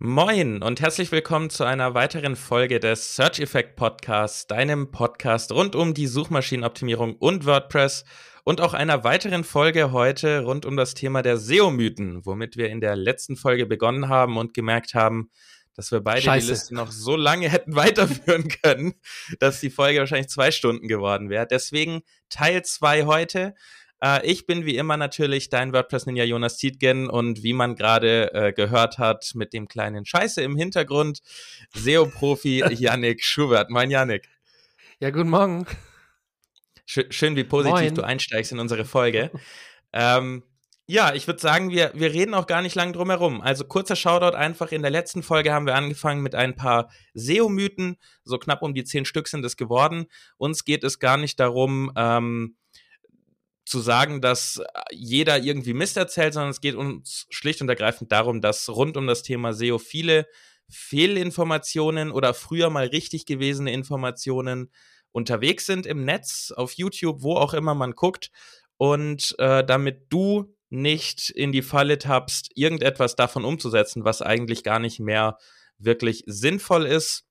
Moin und herzlich willkommen zu einer weiteren Folge des Search Effect Podcasts, deinem Podcast rund um die Suchmaschinenoptimierung und WordPress und auch einer weiteren Folge heute rund um das Thema der SEO-Mythen, womit wir in der letzten Folge begonnen haben und gemerkt haben, dass wir beide Scheiße. die Liste noch so lange hätten weiterführen können, dass die Folge wahrscheinlich zwei Stunden geworden wäre. Deswegen Teil zwei heute. Äh, ich bin wie immer natürlich dein WordPress-Ninja Jonas Tietgen und wie man gerade äh, gehört hat, mit dem kleinen Scheiße im Hintergrund, SEO-Profi Yannick Schubert. Mein Yannick. Ja, guten Morgen. Schön, schön wie positiv Moin. du einsteigst in unsere Folge. ähm, ja, ich würde sagen, wir, wir reden auch gar nicht lang drum herum. Also kurzer Shoutout einfach. In der letzten Folge haben wir angefangen mit ein paar SEO-Mythen. So knapp um die zehn Stück sind es geworden. Uns geht es gar nicht darum, ähm, zu sagen, dass jeder irgendwie Mist erzählt, sondern es geht uns schlicht und ergreifend darum, dass rund um das Thema SEO viele Fehlinformationen oder früher mal richtig gewesene Informationen unterwegs sind im Netz, auf YouTube, wo auch immer man guckt. Und äh, damit du nicht in die Falle tappst, irgendetwas davon umzusetzen, was eigentlich gar nicht mehr wirklich sinnvoll ist,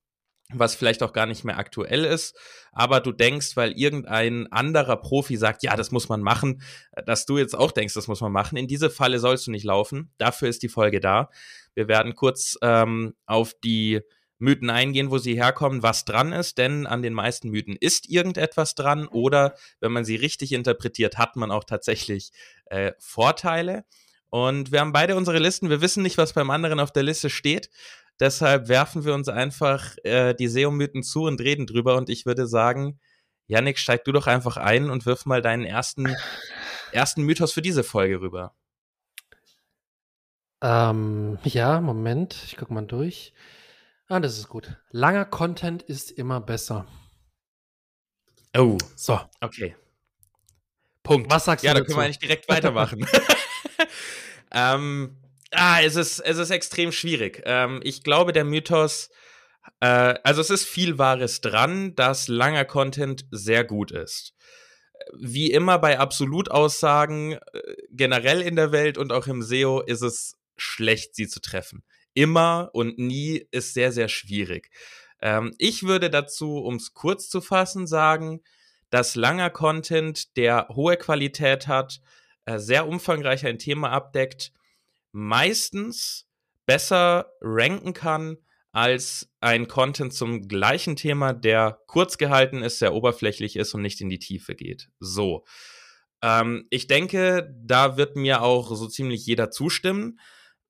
was vielleicht auch gar nicht mehr aktuell ist, aber du denkst, weil irgendein anderer Profi sagt, ja, das muss man machen, dass du jetzt auch denkst, das muss man machen. In diese Falle sollst du nicht laufen. Dafür ist die Folge da. Wir werden kurz ähm, auf die Mythen eingehen, wo sie herkommen, was dran ist, denn an den meisten Mythen ist irgendetwas dran oder wenn man sie richtig interpretiert, hat man auch tatsächlich äh, Vorteile. Und wir haben beide unsere Listen. Wir wissen nicht, was beim anderen auf der Liste steht. Deshalb werfen wir uns einfach äh, die SEO-Mythen zu und reden drüber. Und ich würde sagen, Yannick, steig du doch einfach ein und wirf mal deinen ersten, ersten Mythos für diese Folge rüber. Ähm, ja, Moment, ich guck mal durch. Ah, das ist gut. Langer Content ist immer besser. Oh. So. Okay. Punkt. Was sagst du? Ja, da können wir eigentlich direkt weitermachen. ähm, Ah, es ist, es ist extrem schwierig. Ähm, ich glaube, der Mythos, äh, also es ist viel Wahres dran, dass langer Content sehr gut ist. Wie immer bei Absolutaussagen, äh, generell in der Welt und auch im SEO, ist es schlecht, sie zu treffen. Immer und nie ist sehr, sehr schwierig. Ähm, ich würde dazu, um es kurz zu fassen, sagen, dass langer Content, der hohe Qualität hat, äh, sehr umfangreich ein Thema abdeckt, meistens besser ranken kann als ein Content zum gleichen Thema, der kurz gehalten ist, sehr oberflächlich ist und nicht in die Tiefe geht. So. Ähm, ich denke, da wird mir auch so ziemlich jeder zustimmen.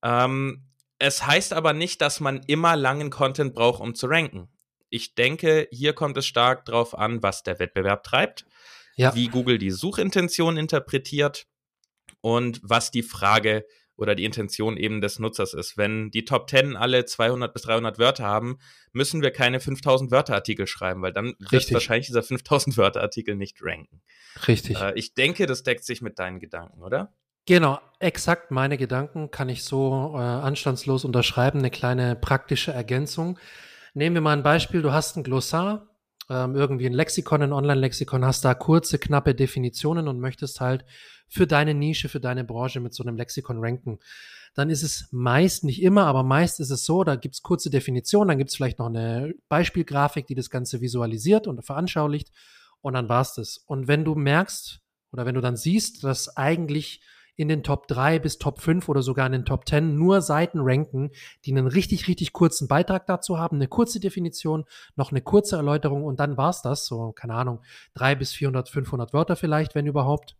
Ähm, es heißt aber nicht, dass man immer langen Content braucht, um zu ranken. Ich denke, hier kommt es stark darauf an, was der Wettbewerb treibt, ja. wie Google die Suchintention interpretiert und was die Frage oder die Intention eben des Nutzers ist. Wenn die Top 10 alle 200 bis 300 Wörter haben, müssen wir keine 5000 Wörter Artikel schreiben, weil dann Richtig. wird wahrscheinlich dieser 5000 Wörter Artikel nicht ranken. Richtig. Äh, ich denke, das deckt sich mit deinen Gedanken, oder? Genau, exakt meine Gedanken kann ich so äh, anstandslos unterschreiben. Eine kleine praktische Ergänzung. Nehmen wir mal ein Beispiel. Du hast ein Glossar, ähm, irgendwie ein Lexikon, ein Online-Lexikon, hast da kurze, knappe Definitionen und möchtest halt für deine Nische, für deine Branche mit so einem Lexikon ranken. Dann ist es meist, nicht immer, aber meist ist es so, da gibt's kurze Definitionen, dann gibt's vielleicht noch eine Beispielgrafik, die das Ganze visualisiert und veranschaulicht und dann war's das. Und wenn du merkst oder wenn du dann siehst, dass eigentlich in den Top 3 bis Top 5 oder sogar in den Top 10 nur Seiten ranken, die einen richtig, richtig kurzen Beitrag dazu haben, eine kurze Definition, noch eine kurze Erläuterung und dann war's das, so, keine Ahnung, 3 bis 400, 500 Wörter vielleicht, wenn überhaupt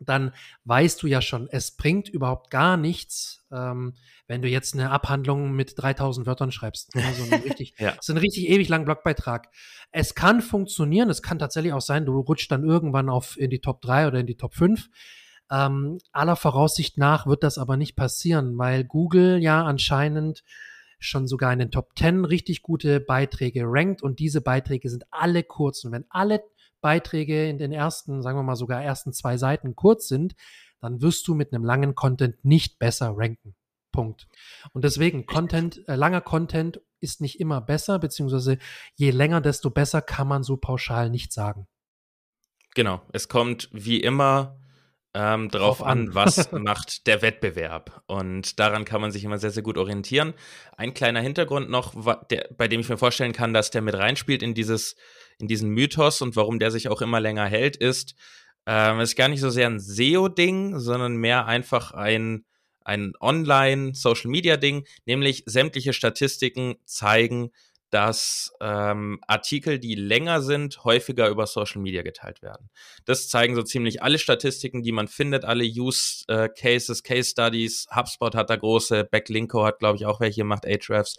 dann weißt du ja schon, es bringt überhaupt gar nichts, ähm, wenn du jetzt eine Abhandlung mit 3000 Wörtern schreibst. Also ein richtig, ja. so ein richtig ewig langen Blogbeitrag. Es kann funktionieren, es kann tatsächlich auch sein, du rutschst dann irgendwann auf in die Top 3 oder in die Top 5. Ähm, aller Voraussicht nach wird das aber nicht passieren, weil Google ja anscheinend schon sogar in den Top 10 richtig gute Beiträge rankt und diese Beiträge sind alle kurz. Und wenn alle Beiträge in den ersten, sagen wir mal sogar ersten zwei Seiten kurz sind, dann wirst du mit einem langen Content nicht besser ranken. Punkt. Und deswegen, Content, äh, langer Content ist nicht immer besser, beziehungsweise je länger, desto besser kann man so pauschal nicht sagen. Genau. Es kommt wie immer ähm, drauf an, was macht der Wettbewerb. Und daran kann man sich immer sehr, sehr gut orientieren. Ein kleiner Hintergrund noch, der, bei dem ich mir vorstellen kann, dass der mit reinspielt in dieses, in diesen Mythos und warum der sich auch immer länger hält, ist, ähm, ist gar nicht so sehr ein SEO-Ding, sondern mehr einfach ein, ein Online-Social-Media-Ding, nämlich sämtliche Statistiken zeigen, dass ähm, Artikel, die länger sind, häufiger über Social Media geteilt werden. Das zeigen so ziemlich alle Statistiken, die man findet, alle Use äh, Cases, Case Studies. HubSpot hat da große, Backlinko hat, glaube ich, auch welche gemacht, Ahrefs.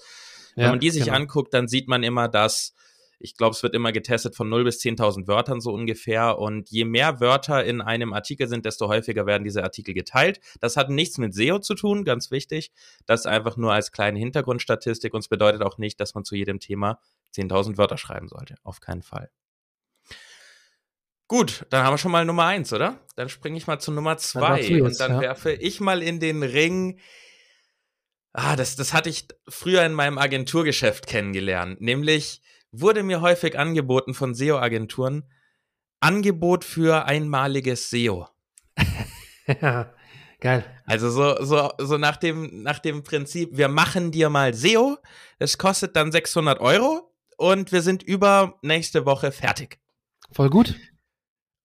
Wenn ja, man die sich genau. anguckt, dann sieht man immer, dass ich glaube, es wird immer getestet von 0 bis 10.000 Wörtern so ungefähr. Und je mehr Wörter in einem Artikel sind, desto häufiger werden diese Artikel geteilt. Das hat nichts mit SEO zu tun, ganz wichtig. Das einfach nur als kleine Hintergrundstatistik. Und es bedeutet auch nicht, dass man zu jedem Thema 10.000 Wörter schreiben sollte. Auf keinen Fall. Gut, dann haben wir schon mal Nummer eins, oder? Dann springe ich mal zu Nummer zwei und dann ja. werfe ich mal in den Ring. Ah, das, das hatte ich früher in meinem Agenturgeschäft kennengelernt, nämlich wurde mir häufig angeboten von SEO-Agenturen, Angebot für einmaliges SEO. ja, geil. Also so, so, so nach dem, nach dem Prinzip, wir machen dir mal SEO, es kostet dann 600 Euro und wir sind über nächste Woche fertig. Voll gut.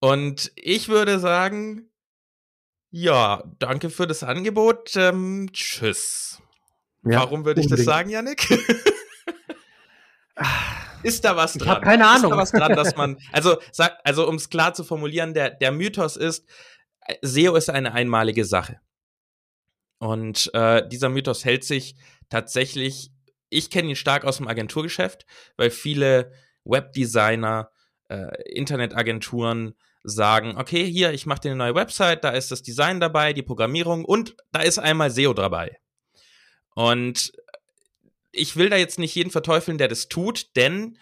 Und ich würde sagen, ja, danke für das Angebot. Ähm, tschüss. Ja, Warum würde ich das sagen, Yannick? Ist da was dran? Ich habe keine Ahnung. Ist da was dran, dass man, also, sag, also um es klar zu formulieren, der, der Mythos ist, äh, SEO ist eine einmalige Sache. Und äh, dieser Mythos hält sich tatsächlich, ich kenne ihn stark aus dem Agenturgeschäft, weil viele Webdesigner, äh, Internetagenturen sagen, okay, hier, ich mache dir eine neue Website, da ist das Design dabei, die Programmierung und da ist einmal SEO dabei. Und ich will da jetzt nicht jeden verteufeln, der das tut, denn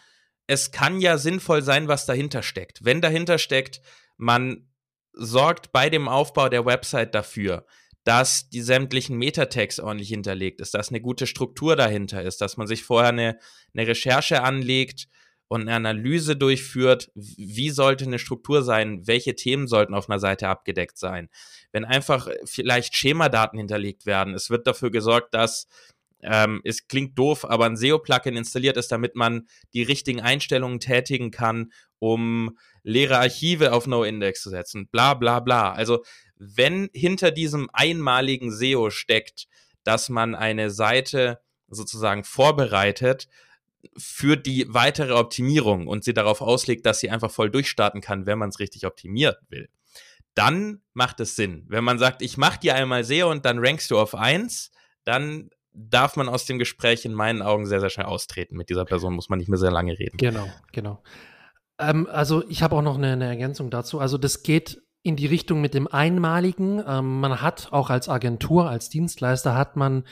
es kann ja sinnvoll sein, was dahinter steckt. Wenn dahinter steckt, man sorgt bei dem Aufbau der Website dafür, dass die sämtlichen Metatext ordentlich hinterlegt ist, dass eine gute Struktur dahinter ist, dass man sich vorher eine, eine Recherche anlegt und eine Analyse durchführt, wie sollte eine Struktur sein, welche Themen sollten auf einer Seite abgedeckt sein. Wenn einfach vielleicht Schemadaten hinterlegt werden, es wird dafür gesorgt, dass ähm, es klingt doof, aber ein SEO-Plugin installiert ist, damit man die richtigen Einstellungen tätigen kann, um leere Archive auf No-Index zu setzen. Bla bla bla. Also wenn hinter diesem einmaligen SEO steckt, dass man eine Seite sozusagen vorbereitet für die weitere Optimierung und sie darauf auslegt, dass sie einfach voll durchstarten kann, wenn man es richtig optimiert will, dann macht es Sinn. Wenn man sagt, ich mache dir einmal SEO und dann rankst du auf eins, dann darf man aus dem Gespräch in meinen Augen sehr, sehr schnell austreten. Mit dieser Person muss man nicht mehr sehr lange reden. Genau, genau. Ähm, also ich habe auch noch eine, eine Ergänzung dazu. Also das geht in die Richtung mit dem Einmaligen. Ähm, man hat auch als Agentur, als Dienstleister hat man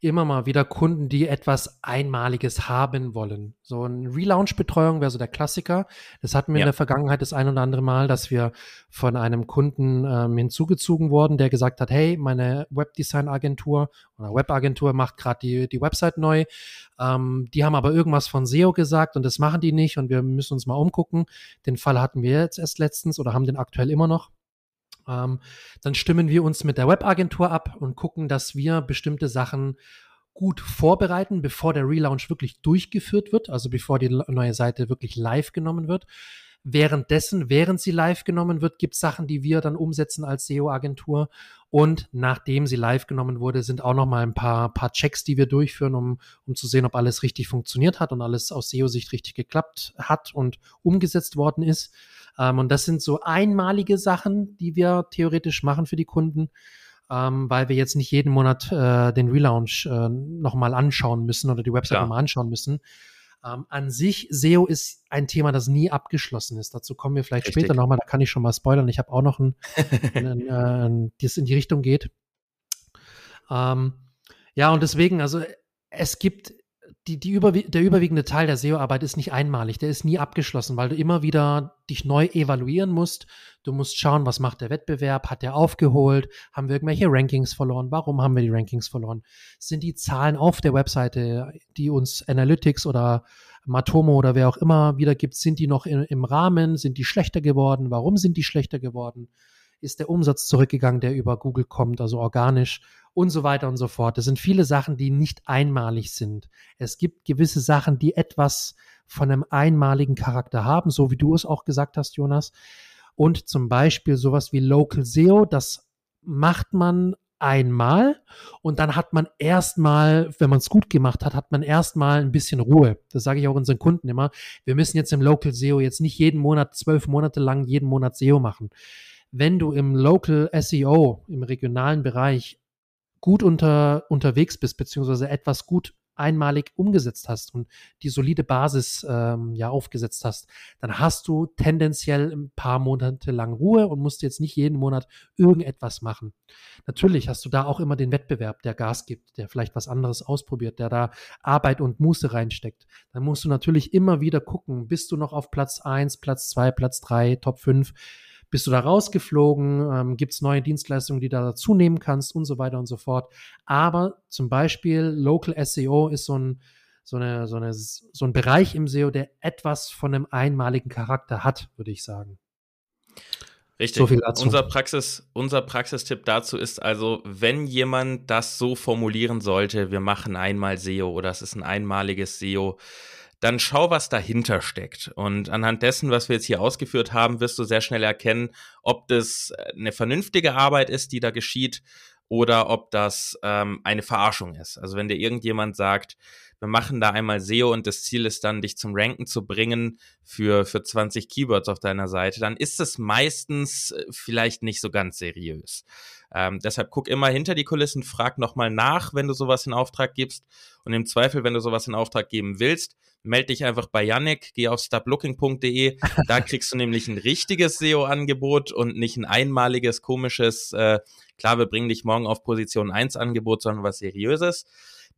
immer mal wieder Kunden, die etwas Einmaliges haben wollen. So ein Relaunch-Betreuung wäre so der Klassiker. Das hatten wir ja. in der Vergangenheit das ein oder andere Mal, dass wir von einem Kunden ähm, hinzugezogen wurden, der gesagt hat, hey, meine Webdesign-Agentur oder Webagentur macht gerade die, die Website neu. Ähm, die haben aber irgendwas von SEO gesagt und das machen die nicht und wir müssen uns mal umgucken. Den Fall hatten wir jetzt erst letztens oder haben den aktuell immer noch. Ähm, dann stimmen wir uns mit der Webagentur ab und gucken, dass wir bestimmte Sachen gut vorbereiten, bevor der Relaunch wirklich durchgeführt wird, also bevor die neue Seite wirklich live genommen wird. Währenddessen, während sie live genommen wird, gibt es Sachen, die wir dann umsetzen als SEO-Agentur. Und nachdem sie live genommen wurde, sind auch noch mal ein paar, paar Checks, die wir durchführen, um, um zu sehen, ob alles richtig funktioniert hat und alles aus SEO-Sicht richtig geklappt hat und umgesetzt worden ist. Ähm, und das sind so einmalige Sachen, die wir theoretisch machen für die Kunden, ähm, weil wir jetzt nicht jeden Monat äh, den Relaunch äh, nochmal anschauen müssen oder die Website ja. nochmal anschauen müssen. Ähm, an sich, SEO ist ein Thema, das nie abgeschlossen ist. Dazu kommen wir vielleicht Richtig. später nochmal, da kann ich schon mal spoilern. Ich habe auch noch ein, ein, ein, das in die Richtung geht. Ähm, ja, und deswegen, also es gibt die, die überwie der überwiegende Teil der SEO-Arbeit ist nicht einmalig, der ist nie abgeschlossen, weil du immer wieder dich neu evaluieren musst. Du musst schauen, was macht der Wettbewerb, hat der aufgeholt, haben wir irgendwelche Rankings verloren, warum haben wir die Rankings verloren? Sind die Zahlen auf der Webseite, die uns Analytics oder Matomo oder wer auch immer wiedergibt, sind die noch in, im Rahmen, sind die schlechter geworden, warum sind die schlechter geworden? ist der Umsatz zurückgegangen, der über Google kommt, also organisch und so weiter und so fort. Das sind viele Sachen, die nicht einmalig sind. Es gibt gewisse Sachen, die etwas von einem einmaligen Charakter haben, so wie du es auch gesagt hast, Jonas. Und zum Beispiel sowas wie Local SEO, das macht man einmal und dann hat man erstmal, wenn man es gut gemacht hat, hat man erstmal ein bisschen Ruhe. Das sage ich auch unseren Kunden immer. Wir müssen jetzt im Local SEO jetzt nicht jeden Monat, zwölf Monate lang jeden Monat SEO machen. Wenn du im Local SEO, im regionalen Bereich gut unter, unterwegs bist, beziehungsweise etwas gut einmalig umgesetzt hast und die solide Basis ähm, ja aufgesetzt hast, dann hast du tendenziell ein paar Monate lang Ruhe und musst jetzt nicht jeden Monat irgendetwas machen. Natürlich hast du da auch immer den Wettbewerb, der Gas gibt, der vielleicht was anderes ausprobiert, der da Arbeit und Muße reinsteckt. Dann musst du natürlich immer wieder gucken, bist du noch auf Platz eins, Platz zwei, Platz drei, Top fünf bist du da rausgeflogen? Ähm, Gibt es neue Dienstleistungen, die du dazu nehmen kannst und so weiter und so fort. Aber zum Beispiel Local SEO ist so ein, so, eine, so, eine, so ein Bereich im SEO, der etwas von einem einmaligen Charakter hat, würde ich sagen. Richtig. So viel dazu. Unser, Praxis, unser Praxistipp dazu ist also, wenn jemand das so formulieren sollte, wir machen einmal SEO oder es ist ein einmaliges SEO, dann schau, was dahinter steckt. Und anhand dessen, was wir jetzt hier ausgeführt haben, wirst du sehr schnell erkennen, ob das äh, eine vernünftige Arbeit ist, die da geschieht, oder ob das ähm, eine Verarschung ist. Also wenn dir irgendjemand sagt, wir machen da einmal SEO und das Ziel ist dann, dich zum Ranken zu bringen für, für 20 Keywords auf deiner Seite, dann ist es meistens äh, vielleicht nicht so ganz seriös. Ähm, deshalb guck immer hinter die Kulissen, frag nochmal nach, wenn du sowas in Auftrag gibst. Und im Zweifel, wenn du sowas in Auftrag geben willst, melde dich einfach bei Yannick, geh auf stoplooking.de. Da kriegst du nämlich ein richtiges SEO-Angebot und nicht ein einmaliges, komisches, äh, klar, wir bringen dich morgen auf Position 1 Angebot, sondern was Seriöses.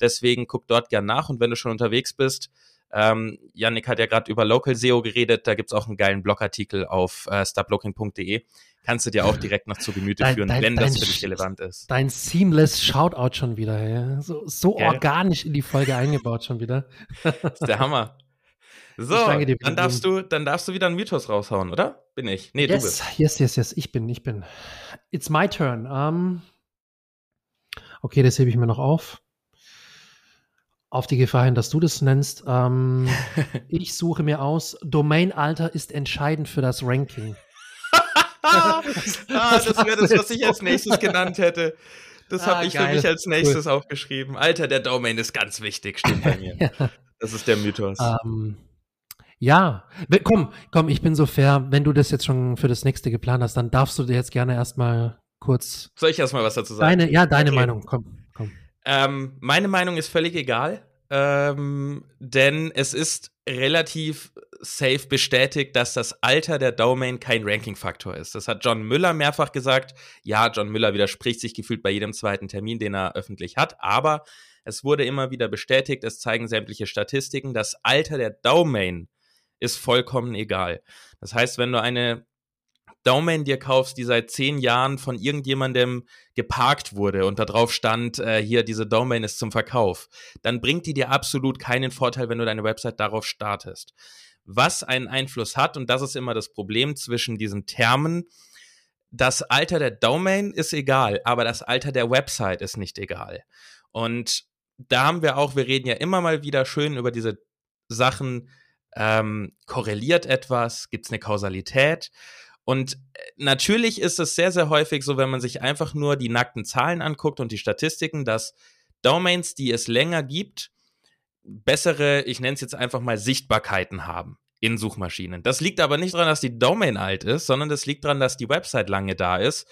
Deswegen guck dort gern nach und wenn du schon unterwegs bist, ähm, Yannick hat ja gerade über Local SEO geredet, da gibt's auch einen geilen Blogartikel auf äh, stoplooking.de. Kannst du dir auch direkt noch zu Gemüte dein, führen, dein, wenn dein, das für dich relevant ist. Dein seamless Shoutout schon wieder, ja. So, so ja. organisch in die Folge eingebaut schon wieder. das ist der Hammer. So, dann darfst du, dann darfst du wieder einen Mythos raushauen, oder? Bin ich. Nee, yes, du bist. Yes, yes, yes, ich bin, ich bin. It's my turn. Um, okay, das hebe ich mir noch auf. Auf die Gefahr hin, dass du das nennst. Ähm, ich suche mir aus, Domainalter ist entscheidend für das Ranking. ah, das wäre das, was ich als nächstes genannt hätte. Das ah, habe ich geil. für mich als nächstes cool. aufgeschrieben. Alter, der Domain ist ganz wichtig, stimmt bei mir. ja. Das ist der Mythos. Ähm, ja, komm, komm, ich bin so fair. Wenn du das jetzt schon für das nächste geplant hast, dann darfst du dir jetzt gerne erstmal kurz. Soll ich erstmal was dazu sagen? Deine, ja, deine okay. Meinung, komm, komm. Ähm, meine Meinung ist völlig egal, ähm, denn es ist relativ safe bestätigt, dass das Alter der Domain kein Ranking-Faktor ist. Das hat John Müller mehrfach gesagt. Ja, John Müller widerspricht sich gefühlt bei jedem zweiten Termin, den er öffentlich hat, aber es wurde immer wieder bestätigt, es zeigen sämtliche Statistiken, das Alter der Domain ist vollkommen egal. Das heißt, wenn du eine Domain dir kaufst, die seit zehn Jahren von irgendjemandem geparkt wurde und da drauf stand, äh, hier, diese Domain ist zum Verkauf, dann bringt die dir absolut keinen Vorteil, wenn du deine Website darauf startest. Was einen Einfluss hat, und das ist immer das Problem zwischen diesen Termen, das Alter der Domain ist egal, aber das Alter der Website ist nicht egal. Und da haben wir auch, wir reden ja immer mal wieder schön über diese Sachen, ähm, korreliert etwas, gibt es eine Kausalität. Und äh, natürlich ist es sehr, sehr häufig so, wenn man sich einfach nur die nackten Zahlen anguckt und die Statistiken, dass Domains, die es länger gibt, bessere, ich nenne es jetzt einfach mal Sichtbarkeiten haben in Suchmaschinen. Das liegt aber nicht daran, dass die Domain alt ist, sondern das liegt daran, dass die Website lange da ist,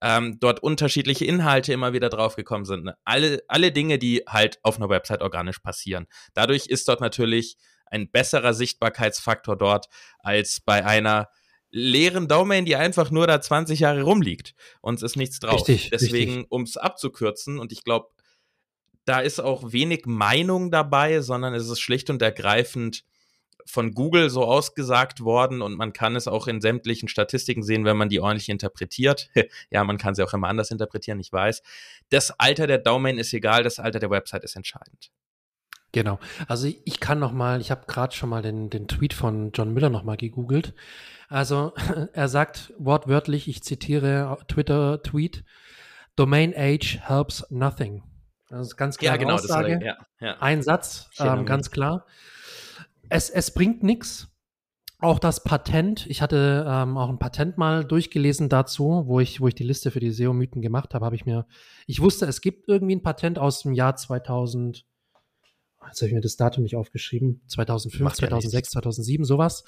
ähm, dort unterschiedliche Inhalte immer wieder draufgekommen sind. Ne? Alle, alle Dinge, die halt auf einer Website organisch passieren. Dadurch ist dort natürlich ein besserer Sichtbarkeitsfaktor dort als bei einer leeren Domain, die einfach nur da 20 Jahre rumliegt und es ist nichts drauf. Richtig, Deswegen, um es abzukürzen, und ich glaube, da ist auch wenig Meinung dabei, sondern es ist schlicht und ergreifend von Google so ausgesagt worden und man kann es auch in sämtlichen Statistiken sehen, wenn man die ordentlich interpretiert. ja, man kann sie auch immer anders interpretieren, ich weiß. Das Alter der Domain ist egal, das Alter der Website ist entscheidend. Genau. Also ich kann noch mal, ich habe gerade schon mal den, den Tweet von John Miller noch mal gegoogelt. Also er sagt wortwörtlich, ich zitiere Twitter-Tweet, Domain Age helps nothing. Das ist ganz klar. Ja, genau. Aussage. Das, ja, ja. Ein Satz, ähm, ganz klar. Es, es bringt nichts. Auch das Patent, ich hatte ähm, auch ein Patent mal durchgelesen dazu, wo ich, wo ich die Liste für die SEO-Mythen gemacht habe, habe ich mir, ich wusste, es gibt irgendwie ein Patent aus dem Jahr 2000, jetzt habe ich mir das Datum nicht aufgeschrieben, 2005, Macht 2006, ja 2007, sowas.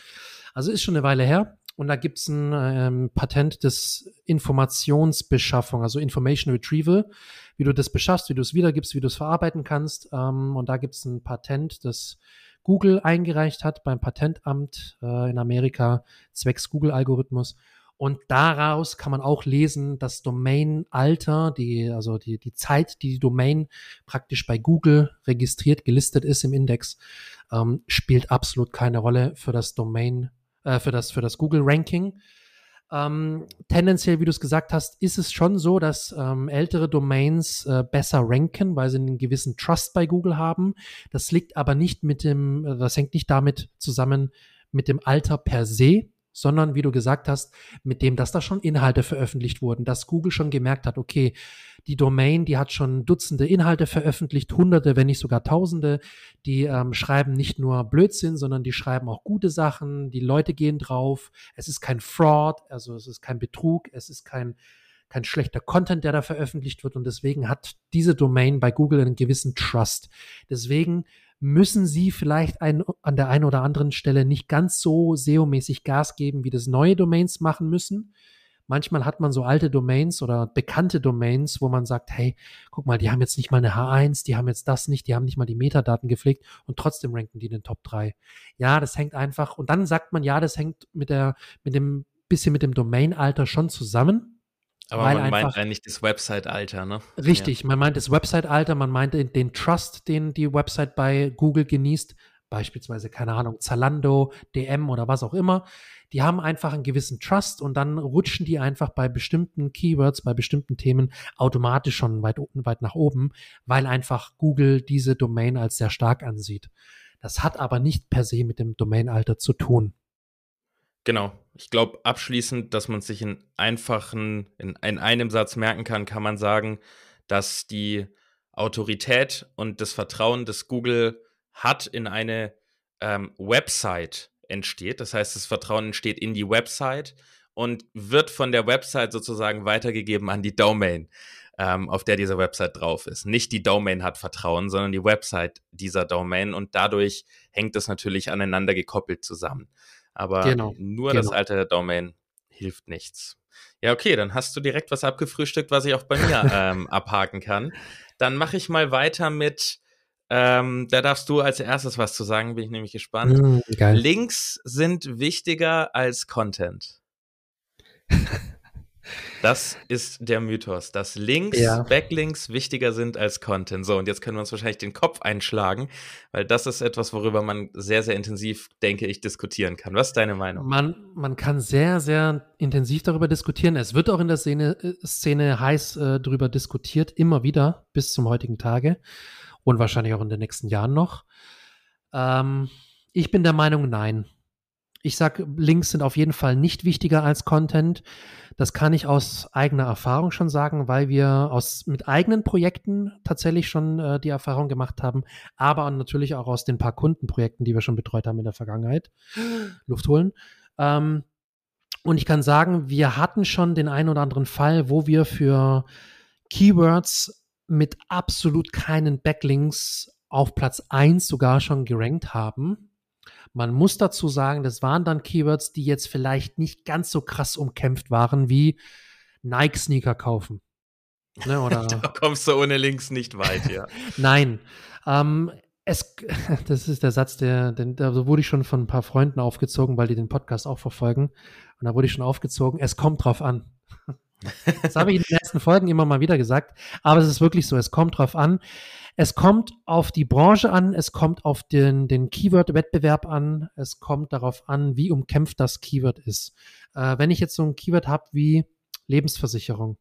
Also ist schon eine Weile her. Und da gibt es ein ähm, Patent des Informationsbeschaffung, also Information Retrieval, wie du das beschaffst, wie du es wiedergibst, wie du es verarbeiten kannst. Ähm, und da gibt es ein Patent, das Google eingereicht hat beim Patentamt äh, in Amerika zwecks Google-Algorithmus. Und daraus kann man auch lesen, das Domain-Alter, die, also die, die Zeit, die die Domain praktisch bei Google registriert, gelistet ist im Index, ähm, spielt absolut keine Rolle für das Domain, äh, für das, für das Google-Ranking. Ähm, tendenziell, wie du es gesagt hast, ist es schon so, dass ähm, ältere Domains äh, besser ranken, weil sie einen gewissen Trust bei Google haben. Das liegt aber nicht mit dem, äh, das hängt nicht damit zusammen mit dem Alter per se, sondern wie du gesagt hast, mit dem, dass da schon Inhalte veröffentlicht wurden, dass Google schon gemerkt hat, okay, die Domain, die hat schon Dutzende Inhalte veröffentlicht, Hunderte, wenn nicht sogar Tausende. Die ähm, schreiben nicht nur Blödsinn, sondern die schreiben auch gute Sachen. Die Leute gehen drauf. Es ist kein Fraud, also es ist kein Betrug, es ist kein kein schlechter Content, der da veröffentlicht wird und deswegen hat diese Domain bei Google einen gewissen Trust. Deswegen müssen sie vielleicht ein, an der einen oder anderen Stelle nicht ganz so SEO-mäßig Gas geben, wie das neue Domains machen müssen. Manchmal hat man so alte Domains oder bekannte Domains, wo man sagt, hey, guck mal, die haben jetzt nicht mal eine H1, die haben jetzt das nicht, die haben nicht mal die Metadaten gepflegt und trotzdem ranken die in den Top 3. Ja, das hängt einfach, und dann sagt man, ja, das hängt mit der, mit dem, bisschen mit dem Domain-Alter schon zusammen. Aber man einfach, meint eigentlich das Website-Alter, ne? Richtig, ja. man meint das Website-Alter, man meint den, den, Trust, den die Website bei Google genießt, beispielsweise, keine Ahnung, Zalando, DM oder was auch immer. Die haben einfach einen gewissen Trust und dann rutschen die einfach bei bestimmten Keywords, bei bestimmten Themen automatisch schon weit, weit nach oben, weil einfach Google diese Domain als sehr stark ansieht. Das hat aber nicht per se mit dem Domain-Alter zu tun. Genau. Ich glaube, abschließend, dass man sich in einfachen, in, in einem Satz merken kann, kann man sagen, dass die Autorität und das Vertrauen, das Google hat in eine ähm, Website entsteht. Das heißt, das Vertrauen entsteht in die Website und wird von der Website sozusagen weitergegeben an die Domain, ähm, auf der diese Website drauf ist. Nicht die Domain hat Vertrauen, sondern die Website dieser Domain und dadurch hängt es natürlich aneinander gekoppelt zusammen. Aber genau, nur genau. das Alter der Domain hilft nichts. Ja, okay, dann hast du direkt was abgefrühstückt, was ich auch bei mir ähm, abhaken kann. Dann mache ich mal weiter mit, ähm, da darfst du als erstes was zu sagen, bin ich nämlich gespannt. Mm, Links sind wichtiger als Content. Das ist der Mythos, dass Links, ja. Backlinks wichtiger sind als Content. So, und jetzt können wir uns wahrscheinlich den Kopf einschlagen, weil das ist etwas, worüber man sehr, sehr intensiv, denke ich, diskutieren kann. Was ist deine Meinung? Man, man kann sehr, sehr intensiv darüber diskutieren. Es wird auch in der Szene, Szene heiß äh, darüber diskutiert, immer wieder bis zum heutigen Tage und wahrscheinlich auch in den nächsten Jahren noch. Ähm, ich bin der Meinung, nein. Ich sag, Links sind auf jeden Fall nicht wichtiger als Content. Das kann ich aus eigener Erfahrung schon sagen, weil wir aus mit eigenen Projekten tatsächlich schon äh, die Erfahrung gemacht haben, aber natürlich auch aus den paar Kundenprojekten, die wir schon betreut haben in der Vergangenheit. Luft holen. Ähm, und ich kann sagen, wir hatten schon den einen oder anderen Fall, wo wir für Keywords mit absolut keinen Backlinks auf Platz 1 sogar schon gerankt haben man muss dazu sagen, das waren dann Keywords, die jetzt vielleicht nicht ganz so krass umkämpft waren wie Nike-Sneaker kaufen. Ne, oder da kommst du ohne Links nicht weit, ja. Nein. Ähm, es, das ist der Satz, der, der, da wurde ich schon von ein paar Freunden aufgezogen, weil die den Podcast auch verfolgen. Und da wurde ich schon aufgezogen. Es kommt drauf an. Das habe ich in den ersten Folgen immer mal wieder gesagt. Aber es ist wirklich so. Es kommt drauf an. Es kommt auf die Branche an, es kommt auf den, den Keyword-Wettbewerb an, es kommt darauf an, wie umkämpft das Keyword ist. Äh, wenn ich jetzt so ein Keyword habe wie Lebensversicherung,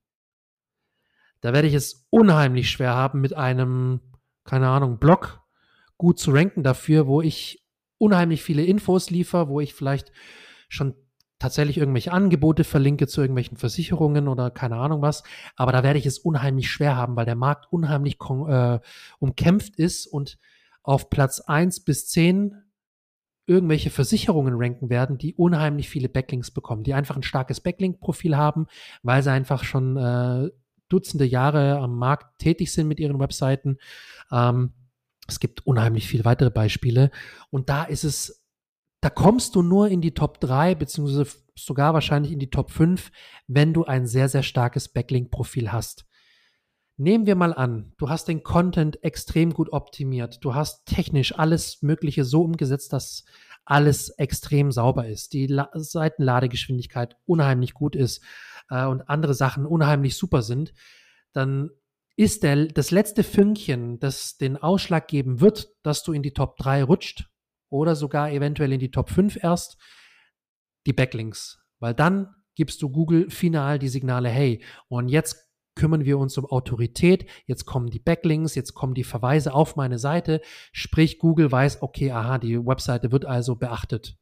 da werde ich es unheimlich schwer haben mit einem, keine Ahnung, Blog, gut zu ranken dafür, wo ich unheimlich viele Infos liefere, wo ich vielleicht schon tatsächlich irgendwelche Angebote verlinke zu irgendwelchen Versicherungen oder keine Ahnung was. Aber da werde ich es unheimlich schwer haben, weil der Markt unheimlich äh, umkämpft ist und auf Platz eins bis zehn irgendwelche Versicherungen ranken werden, die unheimlich viele Backlinks bekommen, die einfach ein starkes Backlink-Profil haben, weil sie einfach schon äh, Dutzende Jahre am Markt tätig sind mit ihren Webseiten. Ähm, es gibt unheimlich viele weitere Beispiele. Und da ist es, da kommst du nur in die Top 3, beziehungsweise sogar wahrscheinlich in die Top 5, wenn du ein sehr, sehr starkes Backlink-Profil hast. Nehmen wir mal an, du hast den Content extrem gut optimiert. Du hast technisch alles Mögliche so umgesetzt, dass alles extrem sauber ist. Die La Seitenladegeschwindigkeit unheimlich gut ist äh, und andere Sachen unheimlich super sind. Dann ist der, das letzte Fünkchen, das den Ausschlag geben wird, dass du in die Top 3 rutscht oder sogar eventuell in die Top 5 erst, die Backlinks. Weil dann gibst du Google final die Signale, hey, und jetzt kümmern wir uns um Autorität, jetzt kommen die Backlinks, jetzt kommen die Verweise auf meine Seite, sprich Google weiß, okay, aha, die Webseite wird also beachtet.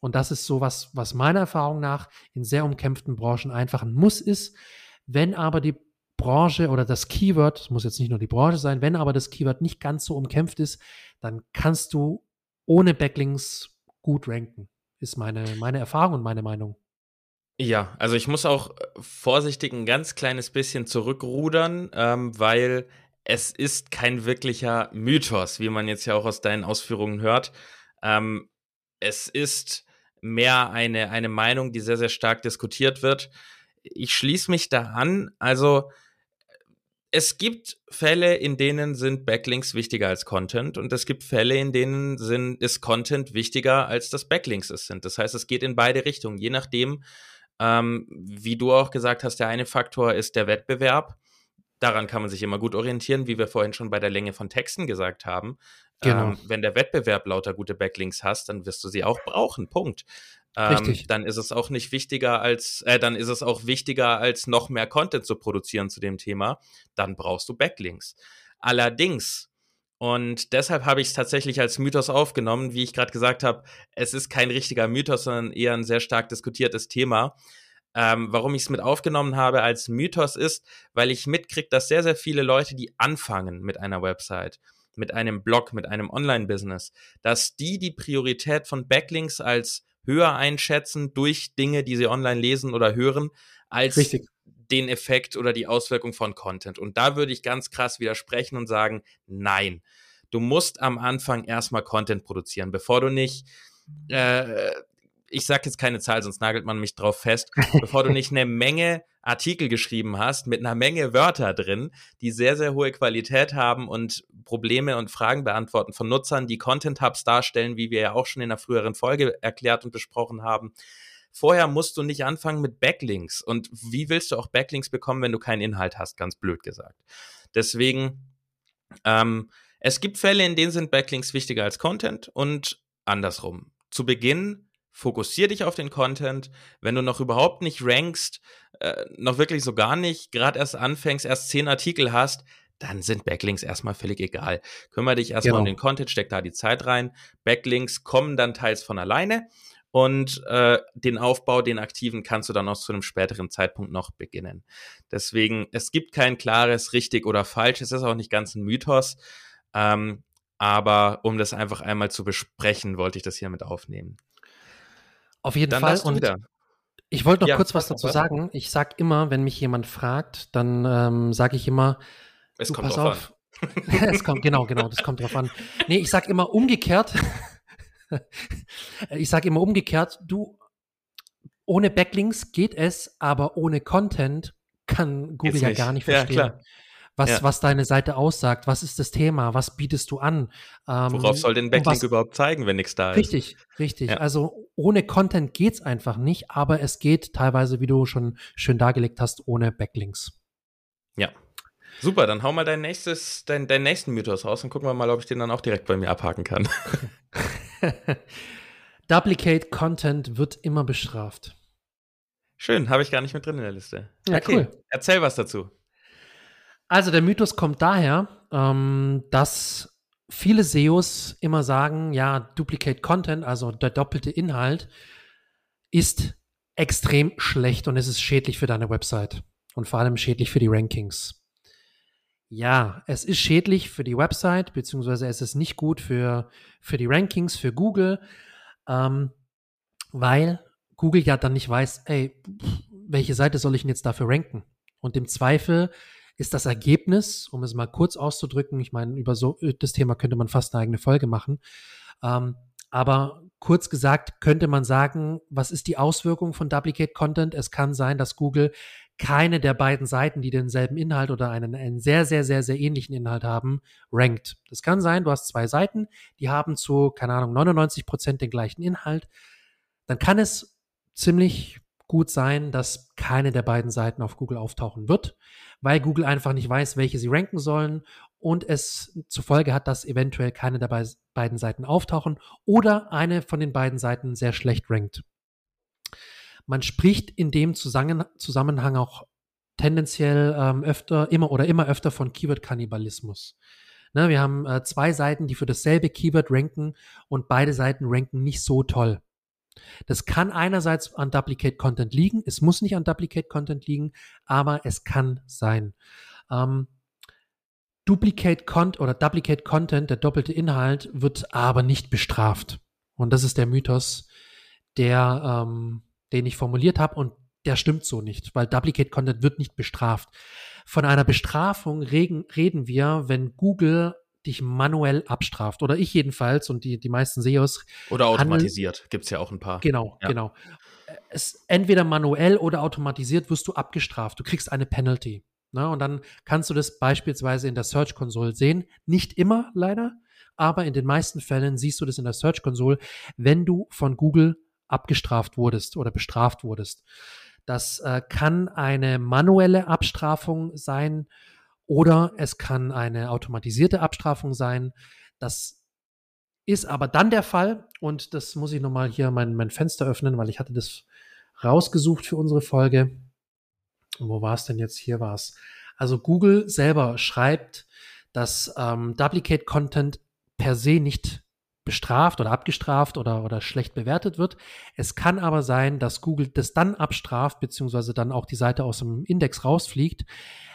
Und das ist so was, was meiner Erfahrung nach in sehr umkämpften Branchen einfach ein Muss ist. Wenn aber die Branche oder das Keyword, es muss jetzt nicht nur die Branche sein, wenn aber das Keyword nicht ganz so umkämpft ist, dann kannst du ohne Backlinks gut ranken. Ist meine, meine Erfahrung und meine Meinung. Ja, also ich muss auch äh, vorsichtig ein ganz kleines bisschen zurückrudern, ähm, weil es ist kein wirklicher Mythos, wie man jetzt ja auch aus deinen Ausführungen hört. Ähm, es ist mehr eine, eine Meinung, die sehr, sehr stark diskutiert wird. Ich schließe mich da an. Also es gibt Fälle, in denen sind Backlinks wichtiger als Content und es gibt Fälle, in denen sind, ist Content wichtiger als das Backlinks es sind. Das heißt, es geht in beide Richtungen, je nachdem, ähm, wie du auch gesagt hast, der eine Faktor ist der Wettbewerb. Daran kann man sich immer gut orientieren, wie wir vorhin schon bei der Länge von Texten gesagt haben. Genau. Ähm, wenn der Wettbewerb lauter gute Backlinks hast, dann wirst du sie auch brauchen. Punkt. Ähm, dann ist es auch nicht wichtiger als, äh, dann ist es auch wichtiger als noch mehr Content zu produzieren zu dem Thema. Dann brauchst du Backlinks. Allerdings und deshalb habe ich es tatsächlich als Mythos aufgenommen. Wie ich gerade gesagt habe, es ist kein richtiger Mythos, sondern eher ein sehr stark diskutiertes Thema. Ähm, warum ich es mit aufgenommen habe als Mythos ist, weil ich mitkriege, dass sehr, sehr viele Leute, die anfangen mit einer Website, mit einem Blog, mit einem Online-Business, dass die die Priorität von Backlinks als höher einschätzen durch Dinge, die sie online lesen oder hören, als Richtig den Effekt oder die Auswirkung von Content. Und da würde ich ganz krass widersprechen und sagen, nein, du musst am Anfang erstmal Content produzieren, bevor du nicht, äh, ich sage jetzt keine Zahl, sonst nagelt man mich drauf fest, bevor du nicht eine Menge Artikel geschrieben hast mit einer Menge Wörter drin, die sehr, sehr hohe Qualität haben und Probleme und Fragen beantworten von Nutzern, die Content Hubs darstellen, wie wir ja auch schon in einer früheren Folge erklärt und besprochen haben Vorher musst du nicht anfangen mit Backlinks. Und wie willst du auch Backlinks bekommen, wenn du keinen Inhalt hast, ganz blöd gesagt. Deswegen, ähm, es gibt Fälle, in denen sind Backlinks wichtiger als Content und andersrum. Zu Beginn fokussier dich auf den Content. Wenn du noch überhaupt nicht rankst, äh, noch wirklich so gar nicht, gerade erst anfängst, erst zehn Artikel hast, dann sind Backlinks erstmal völlig egal. Kümmere dich erstmal genau. um den Content, steck da die Zeit rein. Backlinks kommen dann teils von alleine und äh, den Aufbau, den aktiven, kannst du dann auch zu einem späteren Zeitpunkt noch beginnen. Deswegen, es gibt kein klares richtig oder falsch, es ist auch nicht ganz ein Mythos, ähm, aber um das einfach einmal zu besprechen, wollte ich das hier mit aufnehmen. Auf jeden dann Fall. Und wieder. ich wollte noch ja, kurz was dazu was? sagen. Ich sag immer, wenn mich jemand fragt, dann ähm, sage ich immer, es kommt pass auf. es kommt, genau, genau, das kommt drauf an. Nee, ich sag immer umgekehrt. ich sage immer umgekehrt, du, ohne Backlinks geht es, aber ohne Content kann Google ja gar nicht verstehen. Ja, was, ja. was deine Seite aussagt, was ist das Thema, was bietest du an? Ähm, Worauf soll denn Backlink was, überhaupt zeigen, wenn nichts da ist? Richtig, richtig. Ja. Also ohne Content geht es einfach nicht, aber es geht teilweise, wie du schon schön dargelegt hast, ohne Backlinks. Ja. Super, dann hau mal dein nächstes, dein, deinen nächsten Mythos raus und gucken wir mal, ob ich den dann auch direkt bei mir abhaken kann. Duplicate Content wird immer bestraft. Schön, habe ich gar nicht mit drin in der Liste. Ja, okay, cool. Erzähl was dazu. Also der Mythos kommt daher, ähm, dass viele SEOs immer sagen, ja, Duplicate Content, also der doppelte Inhalt, ist extrem schlecht und es ist schädlich für deine Website und vor allem schädlich für die Rankings. Ja, es ist schädlich für die Website, beziehungsweise es ist nicht gut für, für die Rankings, für Google, ähm, weil Google ja dann nicht weiß, ey, welche Seite soll ich denn jetzt dafür ranken? Und im Zweifel ist das Ergebnis, um es mal kurz auszudrücken, ich meine, über so das Thema könnte man fast eine eigene Folge machen, ähm, aber kurz gesagt könnte man sagen, was ist die Auswirkung von Duplicate Content? Es kann sein, dass Google keine der beiden Seiten, die denselben Inhalt oder einen, einen sehr, sehr, sehr, sehr ähnlichen Inhalt haben, rankt. Das kann sein, du hast zwei Seiten, die haben zu, keine Ahnung, 99 Prozent den gleichen Inhalt. Dann kann es ziemlich gut sein, dass keine der beiden Seiten auf Google auftauchen wird, weil Google einfach nicht weiß, welche sie ranken sollen und es zur Folge hat, dass eventuell keine der beiden Seiten auftauchen oder eine von den beiden Seiten sehr schlecht rankt. Man spricht in dem Zusammenhang auch tendenziell ähm, öfter, immer oder immer öfter von Keyword-Kannibalismus. Ne, wir haben äh, zwei Seiten, die für dasselbe Keyword ranken und beide Seiten ranken nicht so toll. Das kann einerseits an Duplicate Content liegen, es muss nicht an Duplicate Content liegen, aber es kann sein. Ähm, Duplicate Content oder Duplicate Content, der doppelte Inhalt, wird aber nicht bestraft. Und das ist der Mythos, der, ähm, den ich formuliert habe und der stimmt so nicht, weil Duplicate Content wird nicht bestraft. Von einer Bestrafung reden, reden wir, wenn Google dich manuell abstraft. Oder ich jedenfalls und die, die meisten SEOs. Oder automatisiert, gibt es ja auch ein paar. Genau, ja. genau. Es, entweder manuell oder automatisiert wirst du abgestraft. Du kriegst eine Penalty. Ne? Und dann kannst du das beispielsweise in der Search Console sehen. Nicht immer leider, aber in den meisten Fällen siehst du das in der Search Console, wenn du von Google abgestraft wurdest oder bestraft wurdest. Das äh, kann eine manuelle Abstrafung sein oder es kann eine automatisierte Abstrafung sein. Das ist aber dann der Fall und das muss ich nochmal hier mein, mein Fenster öffnen, weil ich hatte das rausgesucht für unsere Folge. Wo war es denn jetzt? Hier war es. Also Google selber schreibt, dass ähm, Duplicate Content per se nicht bestraft oder abgestraft oder, oder schlecht bewertet wird. Es kann aber sein, dass Google das dann abstraft, beziehungsweise dann auch die Seite aus dem Index rausfliegt,